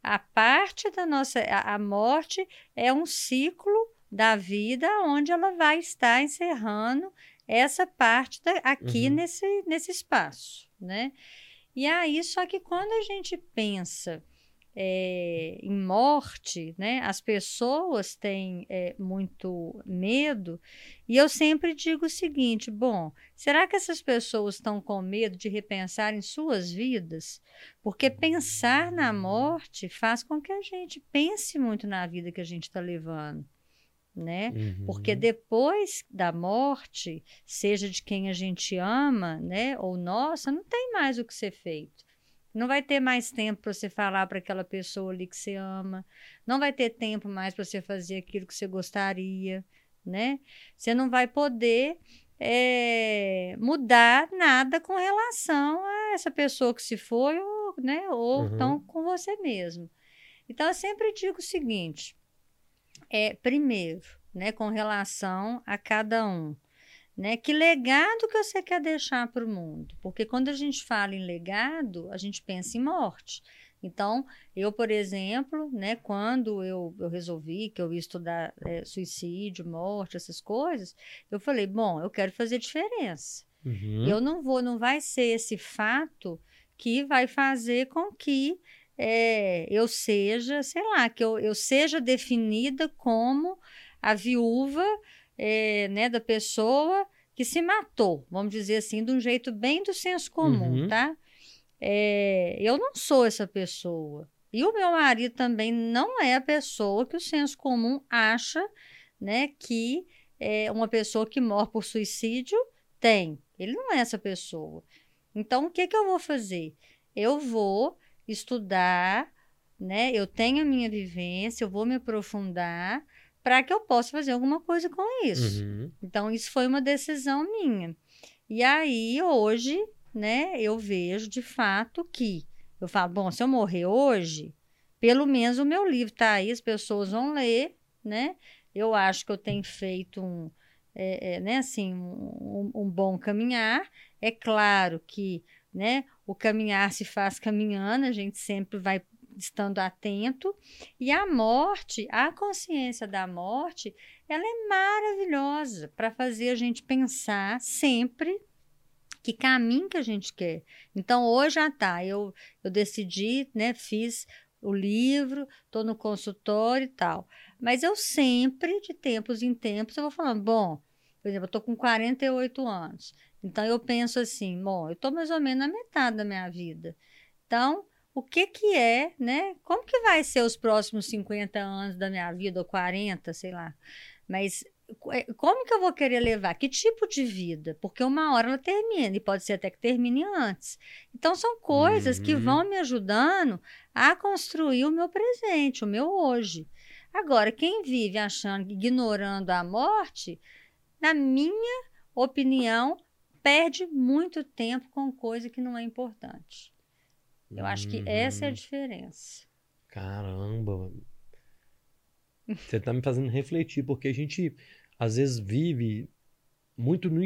a parte da nossa a, a morte é um ciclo da vida onde ela vai estar encerrando essa parte da, aqui uhum. nesse, nesse espaço, né? E aí, só que quando a gente pensa é, em morte, né? As pessoas têm é, muito medo, e eu sempre digo o seguinte: bom, será que essas pessoas estão com medo de repensar em suas vidas? Porque pensar na morte faz com que a gente pense muito na vida que a gente está levando. Né? Uhum. Porque depois da morte, seja de quem a gente ama, né, ou nossa, não tem mais o que ser feito. Não vai ter mais tempo para você falar para aquela pessoa ali que você ama. Não vai ter tempo mais para você fazer aquilo que você gostaria, né? Você não vai poder é, mudar nada com relação a essa pessoa que se foi, ou, né? Ou Uhum. então com você mesmo. Então, eu sempre digo o seguinte: é, primeiro, né, com relação a cada um. Né? Que legado que você quer deixar para o mundo? Porque quando a gente fala em legado, a gente pensa em morte. Então, eu, por exemplo, né, quando eu, eu resolvi que eu ia estudar é, suicídio, morte, essas coisas, eu falei, bom, eu quero fazer diferença. Uhum. Eu não vou, não vai ser esse fato que vai fazer com que é, eu seja, sei lá, que eu, eu seja definida como a viúva é, né, da pessoa que se matou, vamos dizer assim, de um jeito bem do senso comum, Uhum. tá? É, eu não sou essa pessoa. E o meu marido também não é a pessoa que o senso comum acha, né, que é uma pessoa que morre por suicídio tem. Ele não é essa pessoa. Então, o que que eu vou fazer? Eu vou estudar, né? Eu tenho a minha vivência, eu vou me aprofundar para que eu possa fazer alguma coisa com isso. Uhum. Então, isso foi uma decisão minha. E aí, hoje, né, eu vejo de fato que eu falo, bom, se eu morrer hoje, pelo menos o meu livro está aí, as pessoas vão ler, né? Eu acho que eu tenho feito um, é, é, né, assim, um, um bom caminhar. É claro que, né, o caminhar se faz caminhando, a gente sempre vai estando atento. E a morte, a consciência da morte, ela é maravilhosa para fazer a gente pensar sempre que caminho que a gente quer. Então, hoje, ah tá, eu, eu decidi, né, fiz o livro, estou no consultório e tal. Mas eu sempre, de tempos em tempos, eu vou falando, bom, por exemplo, eu estou com 48 anos. Então, eu penso assim, bom, eu estou mais ou menos na metade da minha vida. Então, o que que é, né? Como que vai ser os próximos 50 anos da minha vida, ou 40, sei lá. Mas é, como que eu vou querer levar? Que tipo de vida? Porque uma hora ela termina, e pode ser até que termine antes. Então, são coisas que Uhum. vão me ajudando a construir o meu presente, o meu hoje. Agora, quem vive achando, ignorando a morte, na minha opinião, perde muito tempo com coisa que não é importante. Eu acho que essa é a Uhum. diferença. Caramba. Você tá me fazendo refletir, porque a gente às vezes vive muito no,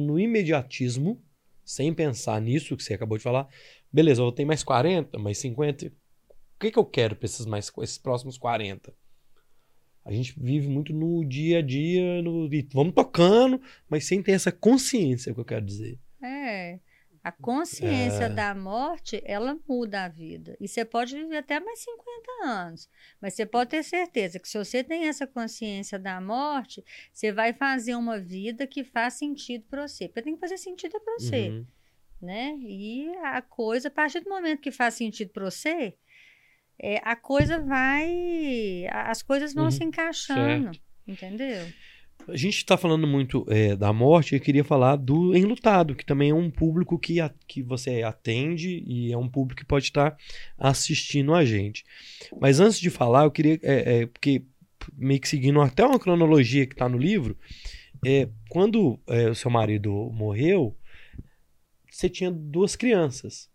no imediatismo, sem pensar nisso que você acabou de falar. Beleza, eu tenho mais 40, mais 50. O que que eu quero para esses, mais, esses próximos 40? A gente vive muito no dia a dia, no, e vamos tocando, mas sem ter essa consciência, é o que eu quero dizer. É. A consciência É. da morte, ela muda a vida. E você pode viver até mais 50 anos. Mas você pode ter certeza que se você tem essa consciência da morte, você vai fazer uma vida que faz sentido para você. Porque tem que fazer sentido para você, Uhum. né? E a coisa, a partir do momento que faz sentido para você, é, a coisa vai. As coisas vão Uhum. se encaixando. Entendeu? A gente está falando muito é, da morte e eu queria falar do Enlutado, que também é um público que, a- que você atende e é um público que pode estar assistindo a gente. Mas antes de falar, eu queria, é, é, porque meio que seguindo até uma cronologia que está no livro, é, quando é, o seu marido morreu, você tinha duas crianças.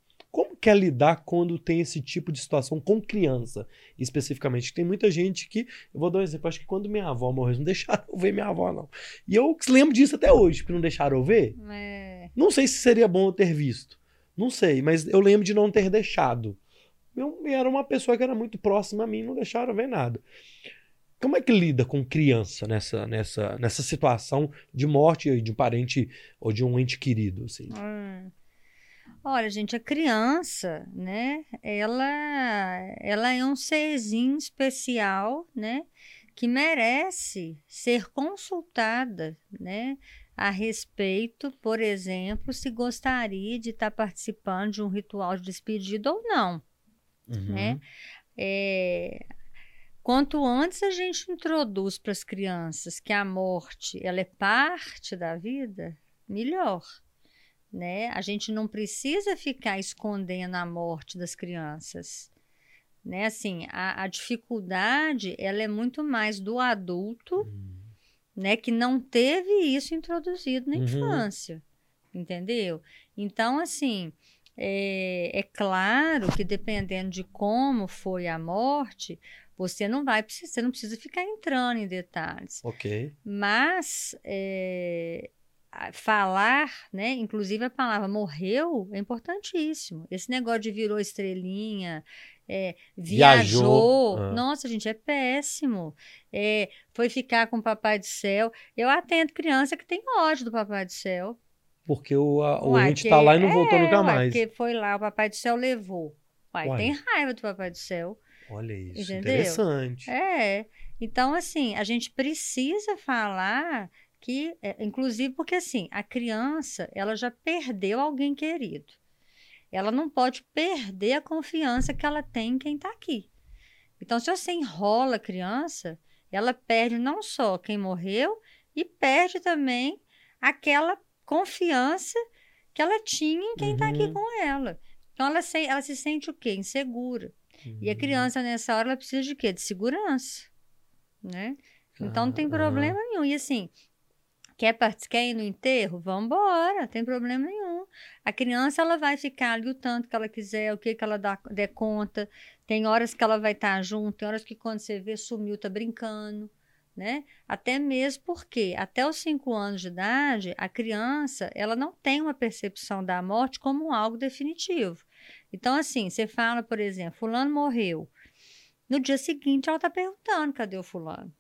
Como que é lidar quando tem esse tipo de situação com criança, especificamente? Tem muita gente que eu vou dar um exemplo. Acho que quando minha avó morreu, não deixaram eu ver minha avó, não. E eu lembro disso até hoje, que não deixaram eu ver. É, Não sei se seria bom eu ter visto. Não sei, mas eu lembro de não ter deixado. Eu era uma pessoa que era muito próxima a mim, não deixaram eu ver nada. Como é que lida com criança nessa, nessa, nessa situação de morte de um parente ou de um ente querido? Assim? Hum. Olha, gente, a criança, né? Ela, ela é um serzinho especial, né? Que merece ser consultada, né? A respeito, por exemplo, se gostaria de estar participando de um ritual de despedida ou não, Uhum. né? É, quanto antes a gente introduz para as crianças que a morte ela é parte da vida, melhor. Né? A gente não precisa ficar escondendo a morte das crianças. Né? Assim, a, a dificuldade ela é muito mais do adulto né, que não teve isso introduzido na Uhum. infância, entendeu? Então, assim, é, é claro que dependendo de como foi a morte, você não vai precisar, você não precisa ficar entrando em detalhes. Ok. Mas é, falar, né? Inclusive a palavra morreu é importantíssimo. Esse negócio de virou estrelinha, é, Viajou. viajou, Ah. nossa, gente, é péssimo. É, foi ficar com o Papai do Céu. Eu atendo criança que tem ódio do Papai do Céu. Porque o, a, o ente que- tá lá e não voltou é, nunca uai, mais. Porque foi lá, o Papai do Céu levou. Uai, Uai. tem raiva do Papai do Céu. Olha isso, Entendeu? interessante. É, então assim, a gente precisa falar que, é, inclusive porque assim, a criança, ela já perdeu alguém querido. Ela não pode perder a confiança que ela tem em quem está aqui. Então, se você enrola a criança, ela perde não só quem morreu e perde também aquela confiança que ela tinha em quem está aqui Uhum. com ela. Então, ela se, ela se sente o quê? Insegura. E a Uhum. criança, nessa hora, ela precisa de quê? De segurança, né? Então, não tem problema nenhum. E assim, quer, quer ir no enterro? Vamos embora, não tem problema nenhum. A criança, ela vai ficar ali o tanto que ela quiser, o que que ela dá, der conta. Tem horas que ela vai estar junto, tem horas que quando você vê, sumiu, tá brincando, né? Até mesmo porque, até os cinco anos de idade, a criança, ela não tem uma percepção da morte como algo definitivo. Então, assim, você fala, por exemplo, fulano morreu. No dia seguinte, ela tá perguntando, cadê o fulano?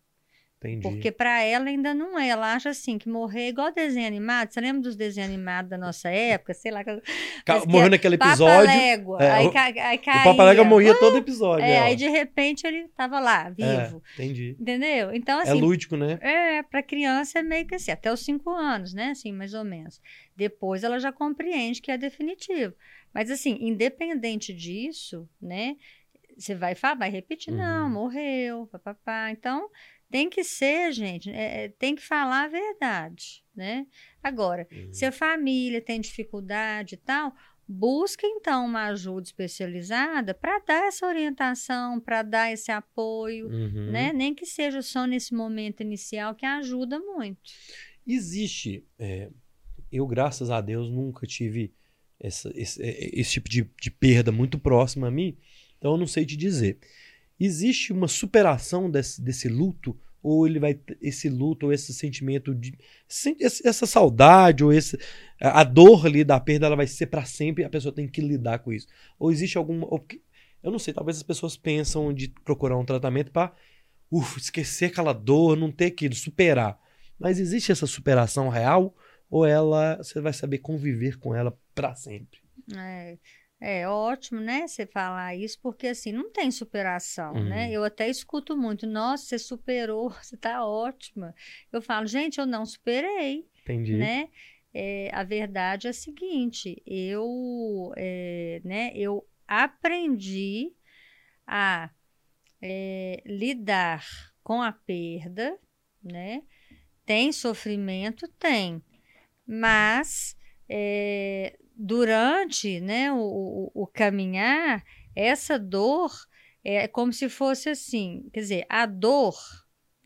Entendi. Porque para ela ainda não é. Ela acha assim que morrer é igual desenho animado. Você lembra dos desenhos animados da nossa época? Sei lá. Ca- Morreu é naquele episódio. Légua. é, aí, o- ca, aí O caía. Papalega morria todo episódio. É, aí de repente ele tava lá, É, vivo. entendi. Entendeu? Então, É assim, lúdico, né? é, para criança é meio que assim, até os cinco anos, né? Assim, mais ou menos. Depois ela já compreende que é definitivo. Mas assim, independente disso, né? Você vai falar, vai repetir, não, Uhum. morreu, papapá. Então, tem que ser, gente, é, é, tem que falar a verdade, né? Agora, Uhum. se a família tem dificuldade e tal, busca então uma ajuda especializada para dar essa orientação, para dar esse apoio Uhum. né? Nem que seja só nesse momento inicial que ajuda muito. Existe. é, eu, graças a Deus, nunca tive essa- esse, é, esse tipo de, de perda muito próxima a mim, então eu não sei te dizer. Existe uma superação desse, desse luto? Ou ele vai. Esse luto, ou esse sentimento de. Essa saudade, ou esse, a dor ali da perda, ela vai ser para sempre, a pessoa tem que lidar com isso. Ou existe alguma. ou eu não sei, talvez as pessoas pensam de procurar um tratamento para esquecer aquela dor, não ter que superar. Mas existe essa superação real ou ela você vai saber conviver com ela para sempre? É, é ótimo, né? Você falar isso, porque assim, não tem superação, Uhum. né? Eu até escuto muito, nossa, você superou, você tá ótima. Eu falo, gente, eu não superei, Entendi. né? É, a verdade é a seguinte, eu, é, né, eu aprendi a é, lidar com a perda, né? Tem sofrimento? Tem. Mas é, durante né, o, o, o caminhar, essa dor é como se fosse assim, quer dizer, a dor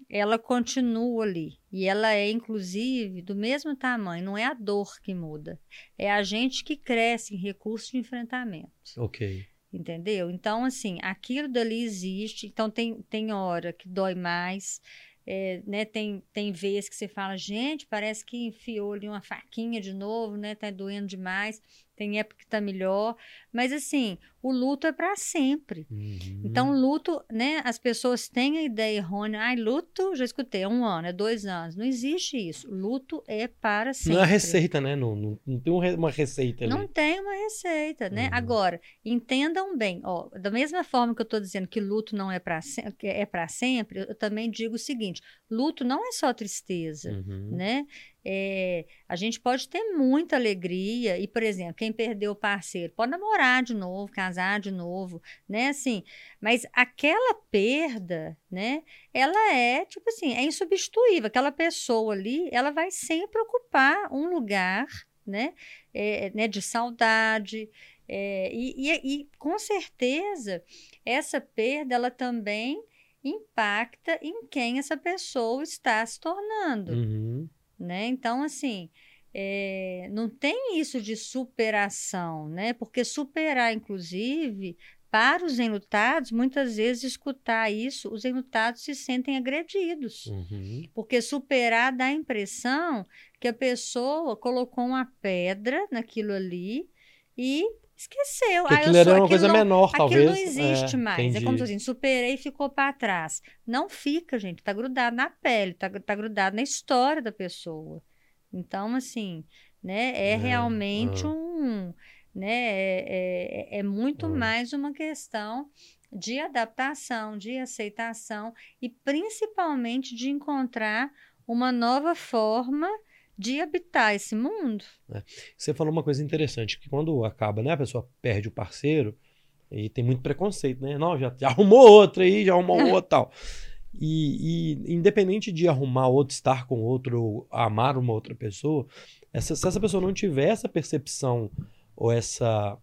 ela continua ali e ela é inclusive do mesmo tamanho, não é a dor que muda, é a gente que cresce em recursos de enfrentamento. Ok. Entendeu? Então, assim, aquilo dali existe. Então, tem, tem hora que dói mais. É, né? Tem, tem vezes que você fala, gente, parece que enfiou ali uma faquinha de novo, né? Tá doendo demais. Tem época que tá melhor, mas assim, o luto é para sempre. Uhum. Então, luto, né? As pessoas têm a ideia errônea. Ai, luto, já escutei, é um ano, é dois anos. Não existe isso. Luto é para sempre. Não é receita, né? Não, não, não tem um uma receita ali. Não tem uma receita, né? Uhum. Agora, entendam bem, ó, da mesma forma que eu estou dizendo que luto não é para é para sempre, eu também digo o seguinte: luto não é só tristeza, Uhum. né? É, a gente pode ter muita alegria e, por exemplo, quem perdeu o parceiro pode namorar de novo, casar de novo, né? Assim, mas aquela perda, né? Ela é tipo assim, é insubstituível. Aquela pessoa ali, ela vai sempre ocupar um lugar, né? É, né? De saudade. É, e, e, e com certeza essa perda ela também impacta em quem essa pessoa está se tornando Uhum. Né? Então, assim, é, não tem isso de superação, né? Porque superar, inclusive, para os enlutados, muitas vezes escutar isso, os enlutados se sentem agredidos. Uhum. Porque superar dá a impressão que a pessoa colocou uma pedra naquilo ali e esqueceu. Porque Ah, eu aquilo era sou- uma aquilo coisa não- menor, Aquilo talvez. não existe É, mais. É como entendi. se assim, superei e ficou para trás. Não fica, gente. Tá grudado na pele, tá, tá grudado na história da pessoa. Então, assim, né, é, É, realmente ah. um, né, é, é, é muito Ah. mais uma questão de adaptação, de aceitação e principalmente de encontrar uma nova forma de habitar esse mundo. Você falou uma coisa interessante, que quando acaba, né, a pessoa perde o parceiro, e tem muito preconceito, né? Não, já, já arrumou outro aí, já arrumou outro tal. E, e independente de arrumar outro, estar com outro, ou amar uma outra pessoa, essa, se essa pessoa não tiver essa percepção ou essa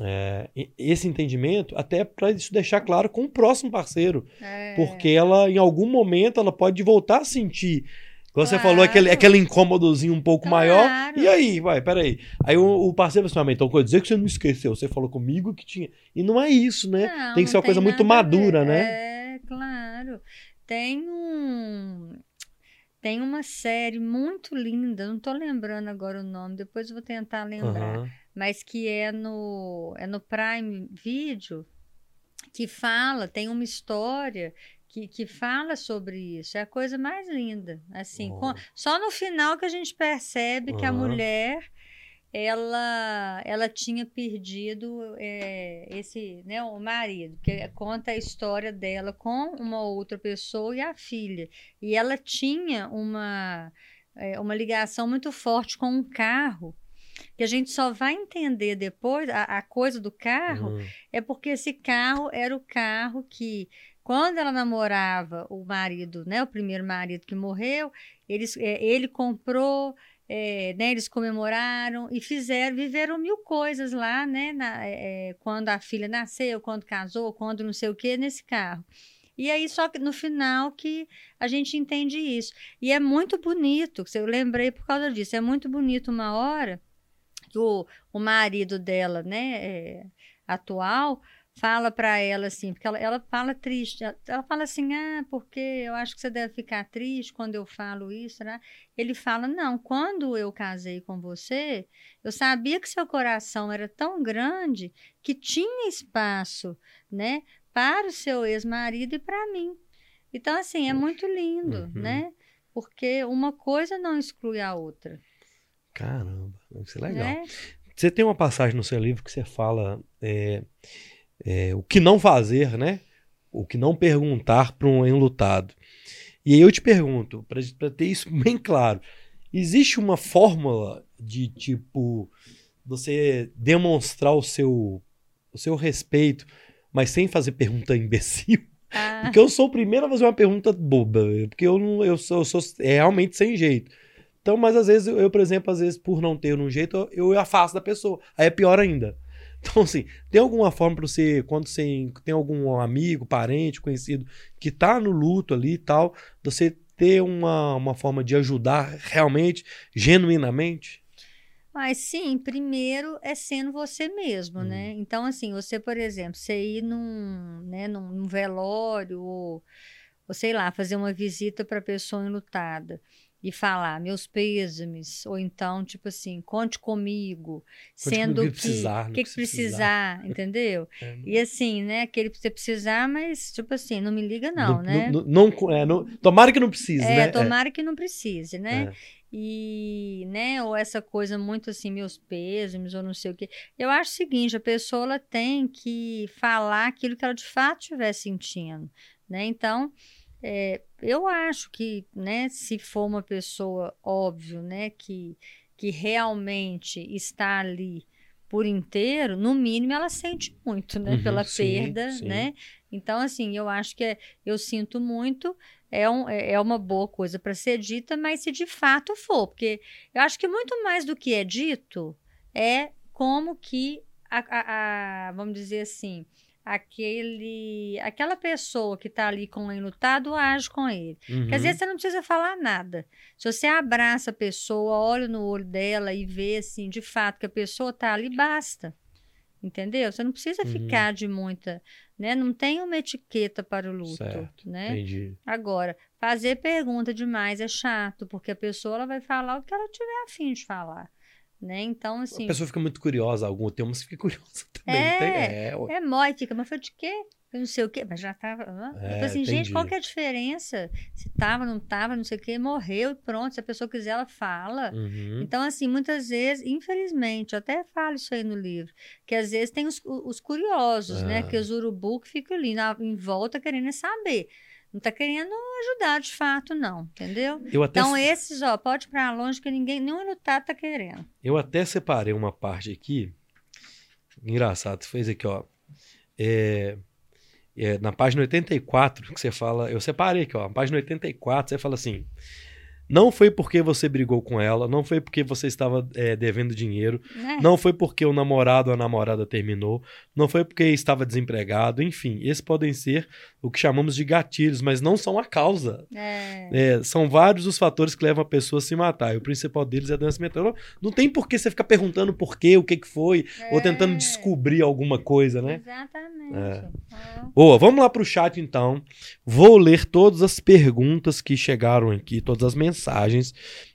é, esse entendimento, até para isso deixar claro com o próximo parceiro, É. porque ela, em algum momento, ela pode voltar a sentir. Como você Claro. falou, aquele, aquele incômodozinho um pouco maior. Claro. E aí, vai, peraí. Aí o, o parceiro falou assim, ah, então quer dizer que você não esqueceu, você falou comigo que tinha. E não é isso, né? Não, tem que ser uma coisa muito madura, né? É, claro. Tem um. Tem uma série muito linda, não estou lembrando agora o nome, depois eu vou tentar lembrar, Aham. mas que é no, é no Prime Video, que fala, tem uma história que, que fala sobre isso. É a coisa mais linda. Assim, com- Oh. só no final que a gente percebe que a mulher ela ela tinha perdido é, esse né o marido que conta a história dela com uma outra pessoa e a filha e ela tinha uma é, uma ligação muito forte com um carro que a gente só vai entender depois a, a coisa do carro Uhum. é porque esse carro era o carro que, quando ela namorava o marido, né, o primeiro marido que morreu, eles, é, ele comprou, é, né, eles comemoraram e fizeram, viveram mil coisas lá, né, na- é, quando a filha nasceu, quando casou, quando não sei o que, nesse carro. E aí, só que no final que a gente entende isso. E é muito bonito, eu lembrei por causa disso, é muito bonito uma hora que o, o marido dela, né, é, atual, fala para ela assim, porque ela, ela fala triste, ela, ela fala assim, ah, porque eu acho que você deve ficar triste quando eu falo isso, né? Ele fala, não, quando eu casei com você, eu sabia que seu coração era tão grande que tinha espaço, né, para o seu ex-marido e para mim. Então, assim, é muito lindo, Uhum. né? Porque uma coisa não exclui a outra, Caramba, isso é legal. né? Você tem uma passagem no seu livro que você fala é, é, o que não fazer, né? O que não perguntar para um enlutado. E aí eu te pergunto, para ter isso bem claro, existe uma fórmula de tipo você demonstrar o seu, o seu respeito, mas sem fazer pergunta imbecil? Ah, Porque eu sou o primeiro a fazer uma pergunta boba, porque eu não, eu sou, eu sou é realmente sem jeito. Então, mas às vezes eu, por exemplo, às vezes por não ter um jeito, eu, eu afasto da pessoa. Aí é pior ainda. Então, assim, tem alguma forma para você, quando você tem algum amigo, parente, conhecido que tá no luto ali e tal, você ter uma, uma forma de ajudar realmente, genuinamente? Mas sim, primeiro é sendo você mesmo, né? Então, assim, você, por exemplo, você ir num, né, num, num velório ou, ou, sei lá, fazer uma visita para pessoa enlutada. E falar meus pêsames, ou então, tipo assim, conte comigo, Conte sendo que que precisar, que, que que você precisar, entendeu? É, E assim, né, aquele que você precisar, mas tipo assim, não me liga não, né? não, não- é, não- tomara que não precise, É, né? tomara que não precise, né? É. E, né, ou essa coisa muito assim, meus pêsames, ou não sei o quê. Eu acho o seguinte, a pessoa ela tem que falar aquilo que ela de fato estiver sentindo, né? Então, é, eu acho que, né, se for uma pessoa, óbvio, né, que, que realmente está ali por inteiro, no mínimo ela sente muito, né, Uhum, pela sim, perda, sim. né? Então, assim, eu acho que é, eu sinto muito, é, um, é é uma boa coisa para ser dita, mas se de fato for, porque eu acho que muito mais do que é dito é como que, a, a- a- vamos dizer assim, aquele, aquela pessoa que está ali com o enlutado age com ele. Uhum. Porque às vezes você não precisa falar nada. Se você abraça a pessoa, olha no olho dela e vê, assim, de fato, que a pessoa está ali, basta. Entendeu? Você não precisa Uhum. ficar de muita, né? Não tem uma etiqueta para o luto, Certo, né? Entendi. Agora, fazer pergunta demais é chato, porque a pessoa ela vai falar o que ela tiver afim de falar, né? Então, assim, a pessoa fica muito curiosa, algum tem umas que fica curiosa também. É, tem- é, ué. é mó, e fica, mas foi de quê? Eu não sei o quê, mas já tava. Eu É, falei assim, entendi. gente, qual que é a diferença? Se tava, não tava, não sei o quê, morreu e pronto. Se a pessoa quiser, ela fala. Uhum. Então, assim, muitas vezes, infelizmente, eu até falo isso aí no livro, que às vezes tem os, os curiosos, né? Ah. Que os urubu que ficam ali na- em volta querendo é saber. Não tá querendo ajudar de fato, não, entendeu? Eu até, Então, esses, ó, pode ir pra longe que ninguém, nenhum lutado tá querendo. eu até separei uma parte aqui. Engraçado, você fez aqui, ó. É, é, na página 84, que você fala. Eu separei aqui, ó. Na página 84, você fala assim. Não foi porque você brigou com ela, não foi porque você estava é, devendo dinheiro, Né? não foi porque o namorado ou a namorada terminou, não foi porque estava desempregado, enfim, esses podem ser o que chamamos de gatilhos, mas não são a causa. É. É, são vários os fatores que levam a pessoa a se matar, e o principal deles é a doença mental. Não, não tem por que você ficar perguntando por quê, o que, que foi, ou tentando É. descobrir alguma coisa, né? Exatamente. É. Boa, vamos lá pro chat então. Vou ler todas as perguntas que chegaram aqui, todas as mensagens,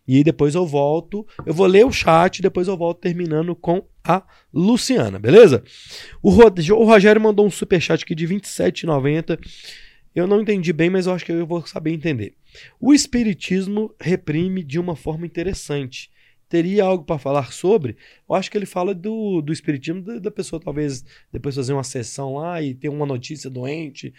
e depois eu volto. Eu vou ler o chat, depois eu volto terminando com a Luciana, beleza? O, Rod- o Rogério mandou um superchat aqui de R$ 27,90. Eu não entendi bem, mas eu acho que eu vou saber entender. O espiritismo reprime de uma forma interessante. Teria algo para falar sobre? Eu acho que ele fala do, do espiritismo, da, da pessoa talvez depois fazer uma sessão lá e ter uma notícia doente.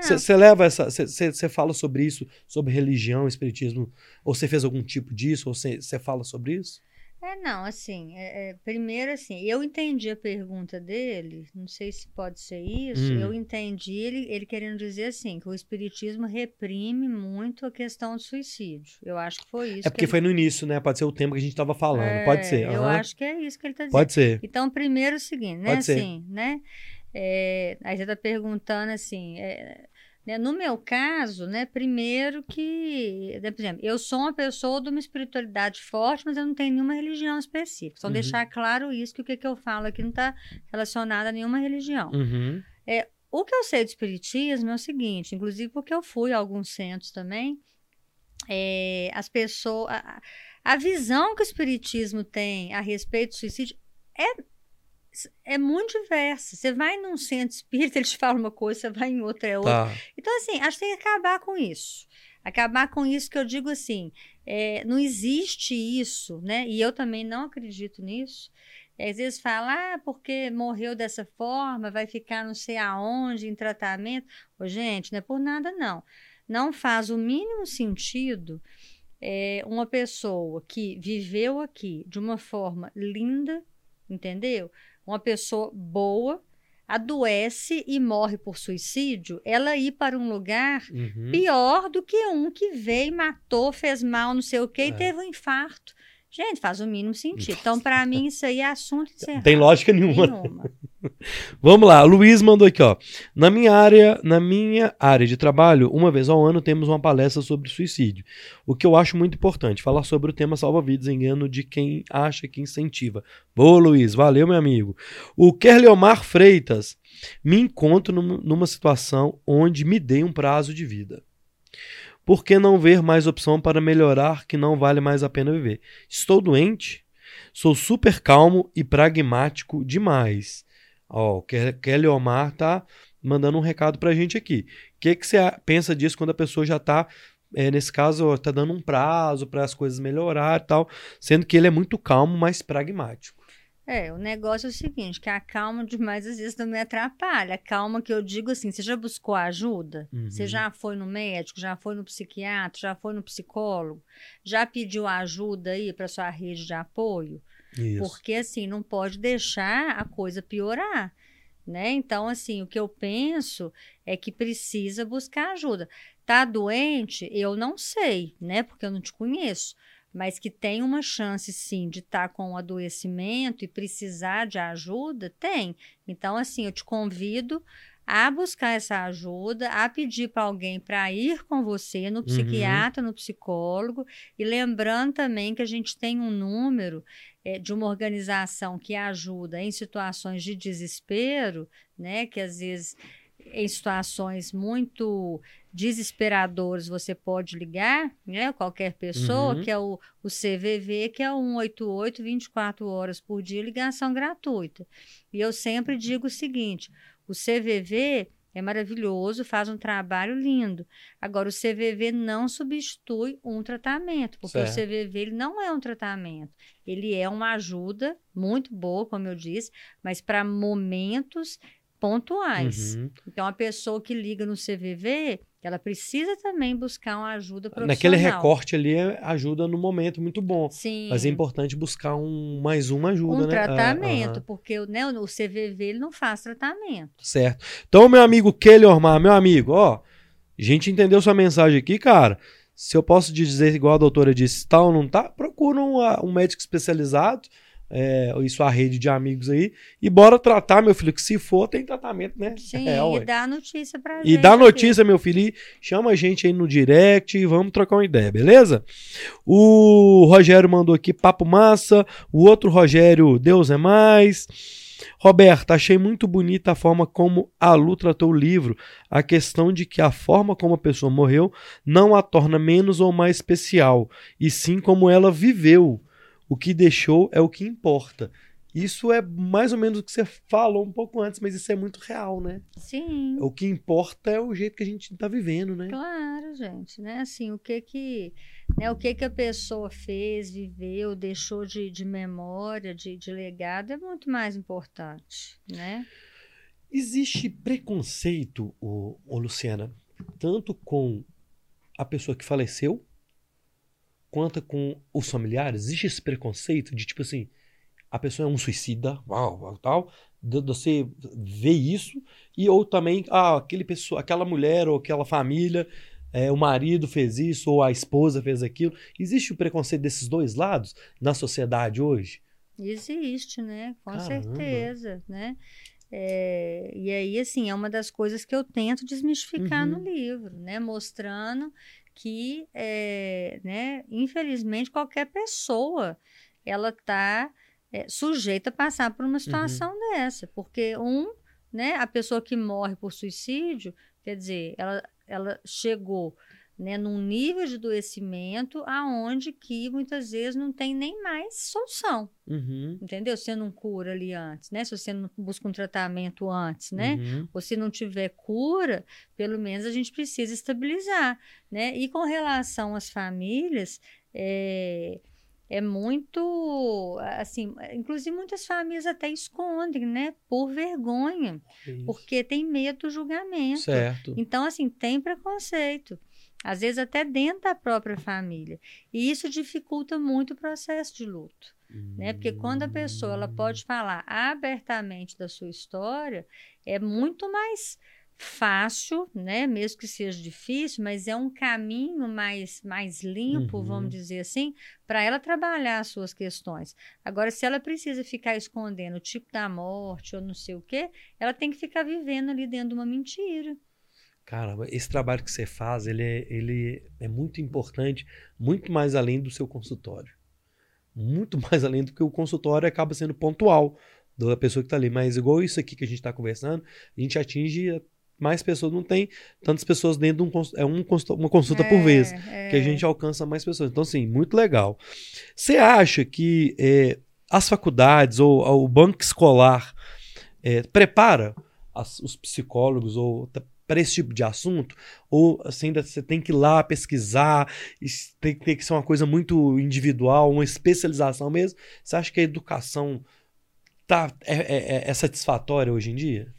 Você leva essa. Você fala sobre isso, sobre religião, espiritismo, ou você fez algum tipo disso, ou você fala sobre isso? É, não, assim, é, é, primeiro assim, eu entendi a pergunta dele, não sei se pode ser isso, Hum. eu entendi ele, ele querendo dizer assim, que o espiritismo reprime muito a questão do suicídio. Eu acho que foi isso. É que porque ele- foi no início, né? Pode ser o tema que a gente tava falando. Pode É, ser. Eu acho que é isso que ele está dizendo. Pode ser. Então, primeiro é o seguinte, né? Pode ser. Assim, né? É, aí você está perguntando assim, é, né, no meu caso, né? Primeiro que, né, por exemplo, eu sou uma pessoa de uma espiritualidade forte, mas eu não tenho nenhuma religião específica. Só Uhum. deixar claro isso, que o que, que eu falo aqui não está relacionado a nenhuma religião. Uhum. O que eu sei do espiritismo é o seguinte, inclusive porque eu fui a alguns centros também, é, as pessoas, a, a visão que o espiritismo tem a respeito do suicídio é é muito diversa. Você vai num centro espírita, eles falam uma coisa, você vai em outra, é outra. Tá. Então, assim, acho que tem que acabar com isso. Acabar com isso que eu digo assim, é, não existe isso, né? E eu também não acredito nisso. Às vezes fala, ah, porque morreu dessa forma, vai ficar não sei aonde, em tratamento. Ô, gente, não é por nada, não. Não faz o mínimo sentido é, uma pessoa que viveu aqui de uma forma linda, entendeu? Uma pessoa boa, adoece e morre por suicídio, ela ir para um lugar Uhum. pior do que um que veio, matou, fez mal, não sei o quê, É. e teve um infarto. Gente, faz o mínimo sentido. Então, para mim, isso aí é assunto encerrado. Tem lógica nenhuma. Nenhuma. Vamos lá, Luiz mandou aqui, ó. Na minha área, na minha área de trabalho, uma vez ao ano temos uma palestra sobre suicídio. O que eu acho muito importante, falar sobre o tema salva-vidas, engano de quem acha que incentiva. Boa, Luiz, valeu, meu amigo. O Kerleomar Freitas, me encontro num- numa situação onde me dei um prazo de vida. Por que não ver mais opção para melhorar que não vale mais a pena viver? Estou doente? Sou super calmo e pragmático demais. Ó, o Kelly Omar tá mandando um recado pra gente aqui. O que, que você pensa disso quando a pessoa já tá, é, nesse caso, tá dando um prazo para as coisas melhorar e tal, sendo que ele é muito calmo, mas pragmático. É, o negócio é o seguinte, que a calma demais às vezes também atrapalha. A calma que eu digo assim, você já buscou ajuda? Uhum. Você já foi no médico, já foi no psiquiatra, já foi no psicólogo? Já pediu ajuda aí para sua rede de apoio? Isso. Porque assim, não pode deixar a coisa piorar. Né? Então, assim, o que eu penso é que precisa buscar ajuda. Tá doente? Eu não sei, né? Porque eu não te conheço mas que tem uma chance sim de estar tá com um adoecimento e precisar de ajuda, tem. Então, assim, eu te convido a buscar essa ajuda, a pedir para alguém para ir com você no psiquiatra, uhum. no psicólogo, e lembrando também que a gente tem um número é, de uma organização que ajuda em situações de desespero, né, que às vezes em situações muito desesperadoras você pode ligar, né? Qualquer pessoa, Uhum. que é o, o CVV, que é o 188 24 horas por dia, ligação gratuita. E eu sempre digo o seguinte: o CVV é maravilhoso, faz um trabalho lindo. Agora, o CVV não substitui um tratamento, porque o Certo. CVV ele não é um tratamento. Ele é uma ajuda muito boa, como eu disse, mas para momentos pontuais. Uhum. Então, a pessoa que liga no CVV, ela precisa também buscar uma ajuda profissional. Naquele recorte ali é- ajuda no momento muito bom. Sim. Mas é importante buscar um mais uma ajuda, um né? Ah, tratamento, aham. porque né, o CVV ele não faz tratamento. Certo. Então, meu amigo Kelly Ormar, meu amigo, ó, a gente entendeu sua mensagem aqui, cara. Se eu posso te dizer, igual a doutora disse, tá ou não tá, procura um, ah, um médico especializado é, e sua rede de amigos aí e bora tratar, meu filho, que se for, tem tratamento, né? Sim, É, e dá notícia pra E gente. dá aqui. notícia, meu filho, e chama a gente aí no direct e vamos trocar uma ideia, beleza? O Rogério mandou aqui papo massa, o outro Rogério, Deus é mais. Roberto, achei muito bonita a forma como a Lu tratou o livro, a questão de que a forma como a pessoa morreu não a torna menos ou mais especial, e sim como ela viveu. O que deixou é o que importa. Isso é mais ou menos o que você falou um pouco antes, mas isso é muito real, né? Sim. O que importa é o jeito que a gente tá vivendo, né? Claro, gente, né? Assim, o que que, né, o que que a pessoa fez, viveu, deixou de, de memória, de, de legado é muito mais importante, né? Existe preconceito, ô, ô Luciana, tanto com a pessoa que faleceu, quanto com os familiares? Existe esse preconceito de tipo assim, a pessoa é um suicida, uau, tal, você vê isso, e ou também, ah, aquele pessoa, aquela mulher ou aquela família, é, o marido fez isso, ou a esposa fez aquilo. Existe o preconceito desses dois lados na sociedade hoje? Existe, né? Com Caramba. certeza, né? É, e aí, assim, é uma das coisas que eu tento desmistificar Uhum. no livro, né? Mostrando que, é, né, infelizmente, qualquer pessoa, ela está sujeita a passar por uma Uhum. situação dessa. Porque, um, né, a pessoa que morre por suicídio, quer dizer, ela, ela chegou né, num nível de adoecimento aonde que muitas vezes não tem nem mais solução, Uhum. entendeu? Você não cura ali antes, né? Se você não busca um tratamento antes, né? Uhum. Ou se não tiver cura, pelo menos a gente precisa estabilizar, né? E com relação às famílias, é, é muito, assim, inclusive muitas famílias até escondem, né? Por vergonha, Isso. porque tem medo do julgamento. Certo. Então, assim, tem preconceito. Às vezes até dentro da própria família. E isso dificulta muito o processo de luto. Né? Porque quando a pessoa ela pode falar abertamente da sua história, é muito mais fácil, né? mesmo que seja difícil, mas é um caminho mais, mais limpo, Uhum. vamos dizer assim, para ela trabalhar as suas questões. Agora, se ela precisa ficar escondendo o tipo da morte ou não sei o quê, ela tem que ficar vivendo ali dentro de uma mentira. Caramba, esse trabalho que você faz, ele é, ele é muito importante, muito mais além do seu consultório. Muito mais além do que o consultório acaba sendo pontual da pessoa que está ali. Mas igual isso aqui que a gente está conversando, a gente atinge mais pessoas. Não tem tantas pessoas dentro de um, é um, uma consulta por vez. Que a gente alcança mais pessoas. Então, assim, muito legal. Você acha que é, as faculdades ou, ou, o banco escolar é, prepara as, os psicólogos ou para esse tipo de assunto? Ou assim, ainda você tem que ir lá pesquisar, tem, tem que ser uma coisa muito individual, uma especialização mesmo? Você acha que a educação tá, é, é, é satisfatória hoje em dia?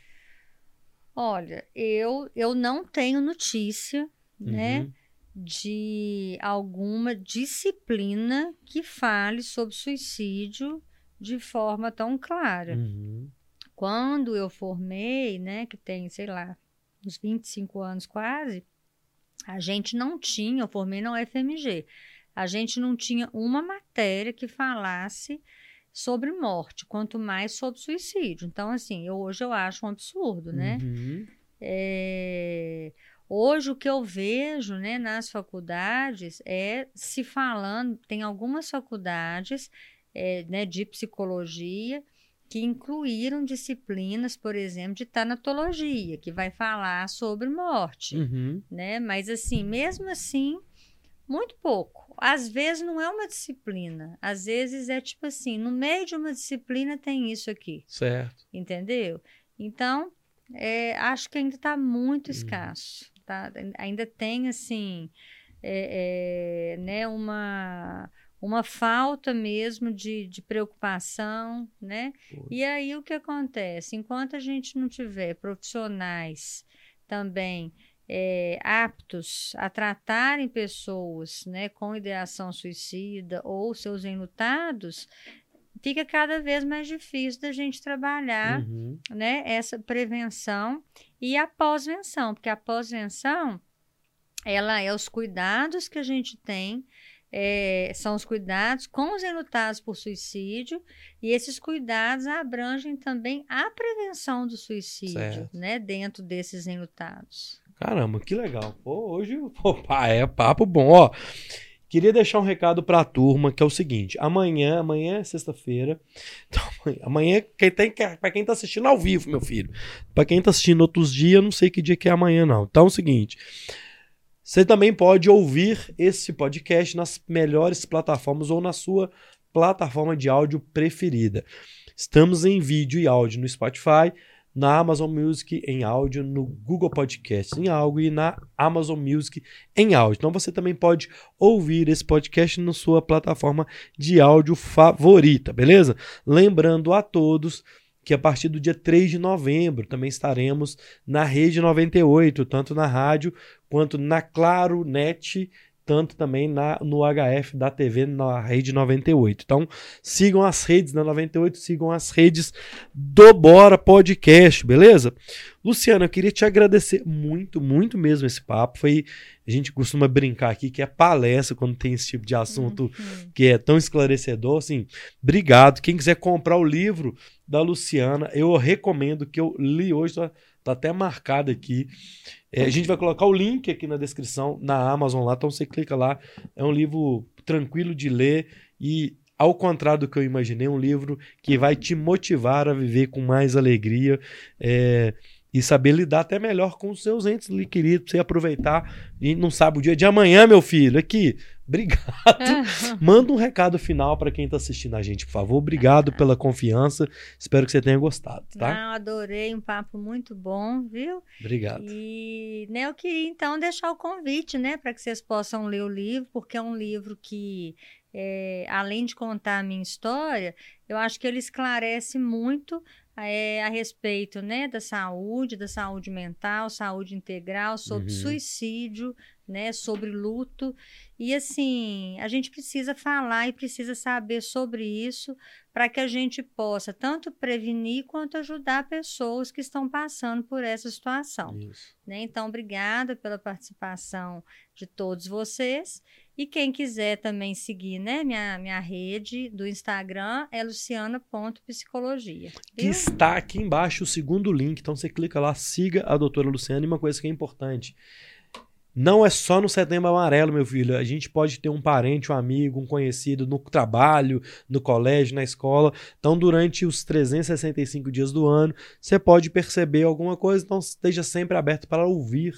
Olha, eu, eu não tenho notícia, né, uhum. né? de alguma disciplina que fale sobre suicídio de forma tão clara. Uhum. Quando eu formei, né, que tem, sei lá, uns 25 anos quase, a gente não tinha, eu formei na UFMG, a gente não tinha uma matéria que falasse sobre morte, quanto mais sobre suicídio. Então, assim, eu, hoje eu acho um absurdo, né? Uhum. É, hoje o que eu vejo né, nas faculdades é se falando, tem algumas faculdades é, né, de psicologia que incluíram disciplinas, por exemplo, de tanatologia, que vai falar sobre morte, uhum. né? Mas assim, mesmo assim, muito pouco. Às vezes não é uma disciplina, às vezes é tipo assim, no meio de uma disciplina tem isso aqui. Certo. Entendeu? Então, é, acho que ainda está muito uhum. escasso. Tá? Ainda tem assim, é, é, né, uma uma falta mesmo de, de preocupação, né? E aí o que acontece? Enquanto a gente não tiver profissionais também é, aptos a tratarem pessoas né, com ideação suicida ou seus enlutados, fica cada vez mais difícil da gente trabalhar uhum. né, essa prevenção e a pós-venção, porque a pós-venção ela é os cuidados que a gente tem é, são os cuidados com os enlutados por suicídio, e esses cuidados abrangem também a prevenção do suicídio, né, dentro desses enlutados. Caramba, que legal. Pô, hoje pô, é papo bom. Ó, queria deixar um recado para a turma, que é o seguinte: amanhã, amanhã é sexta-feira. Então, amanhã, quem tem, para quem tá assistindo ao vivo, meu filho. Para quem tá assistindo outros dias, não sei que dia que é amanhã, não. Então é o seguinte. Você também pode ouvir esse podcast nas melhores plataformas ou na sua plataforma de áudio preferida. Estamos em vídeo e áudio no Spotify, na Amazon Music em áudio, no Google Podcasts em áudio e na Amazon Music em áudio. Então você também pode ouvir esse podcast na sua plataforma de áudio favorita, beleza? Lembrando a todos que a partir do dia 3 de novembro também estaremos na Rede 98, tanto na rádio quanto na Claro Net, tanto também na, no HF da TV na Rede 98. Então, sigam as redes da 98, sigam as redes do Bora Podcast, beleza? Luciana, eu queria te agradecer muito, muito mesmo esse papo. Foi a gente costuma brincar aqui que é palestra quando tem esse tipo de assunto uhum. que é tão esclarecedor. Assim, obrigado. Quem quiser comprar o livro da Luciana, eu recomendo que eu li hoje, tá, tá até marcado aqui. É, a gente vai colocar o link aqui na descrição, na Amazon lá, então você clica lá. É um livro tranquilo de ler e ao contrário do que eu imaginei, um livro que vai te motivar a viver com mais alegria. É, e saber lidar até melhor com os seus entes queridos, pra você aproveitar e não sabe o dia de amanhã, meu filho. Aqui, obrigado. Manda um recado final para quem está assistindo a gente, por favor. Obrigado pela confiança. Espero que você tenha gostado, tá? Não, adorei, um papo muito bom, viu? Obrigado. E né, eu queria então deixar o convite, né, para que vocês possam ler o livro, porque é um livro que é, além de contar a minha história, eu acho que ele esclarece muito é, a respeito né, da saúde, da saúde mental, saúde integral, sobre uhum. suicídio, né, sobre luto. E assim, a gente precisa falar e precisa saber sobre isso para que a gente possa tanto prevenir quanto ajudar pessoas que estão passando por essa situação. Né? Então, obrigada pela participação de todos vocês. E quem quiser também seguir, né, minha, minha rede do Instagram é luciana.psicologia. Que está aqui embaixo o segundo link, então você clica lá, siga a doutora Luciana. E uma coisa que é importante, Não é só no setembro amarelo, meu filho. A gente pode ter um parente, um amigo, um conhecido no trabalho, no colégio, na escola. Então, durante os 365 dias do ano, você pode perceber alguma coisa. Então, esteja sempre aberto para ouvir.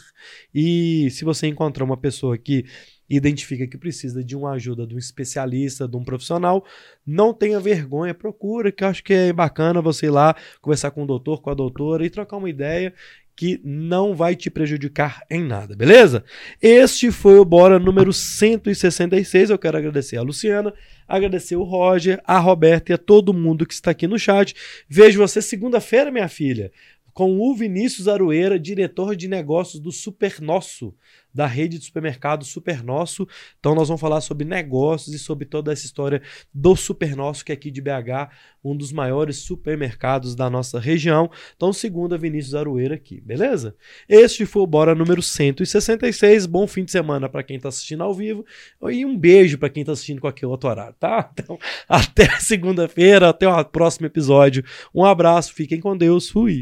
E se você encontrar uma pessoa que identifica que precisa de uma ajuda de um especialista, de um profissional, não tenha vergonha, procura, que eu acho que é bacana você ir lá conversar com o doutor, com a doutora e trocar uma ideia que não vai te prejudicar em nada, beleza? Este foi o Bora número 166. Eu quero agradecer a Luciana, agradecer o Roger, a Roberta e a todo mundo que está aqui no chat. Vejo você segunda-feira, minha filha, com o Vinícius Aroeira, diretor de negócios do Super Nosso da rede de supermercado Super Nosso. Então nós vamos falar sobre negócios e sobre toda essa história do Super Nosso, que é aqui de BH, um dos maiores supermercados da nossa região. Então, segundo a Vinícius Aroeira aqui, beleza? Este foi o Bora número 166. Bom fim de semana para quem está assistindo ao vivo e um beijo para quem está assistindo qualquer outro horário, tá? Então, até segunda-feira, até o próximo episódio. Um abraço, fiquem com Deus, fui.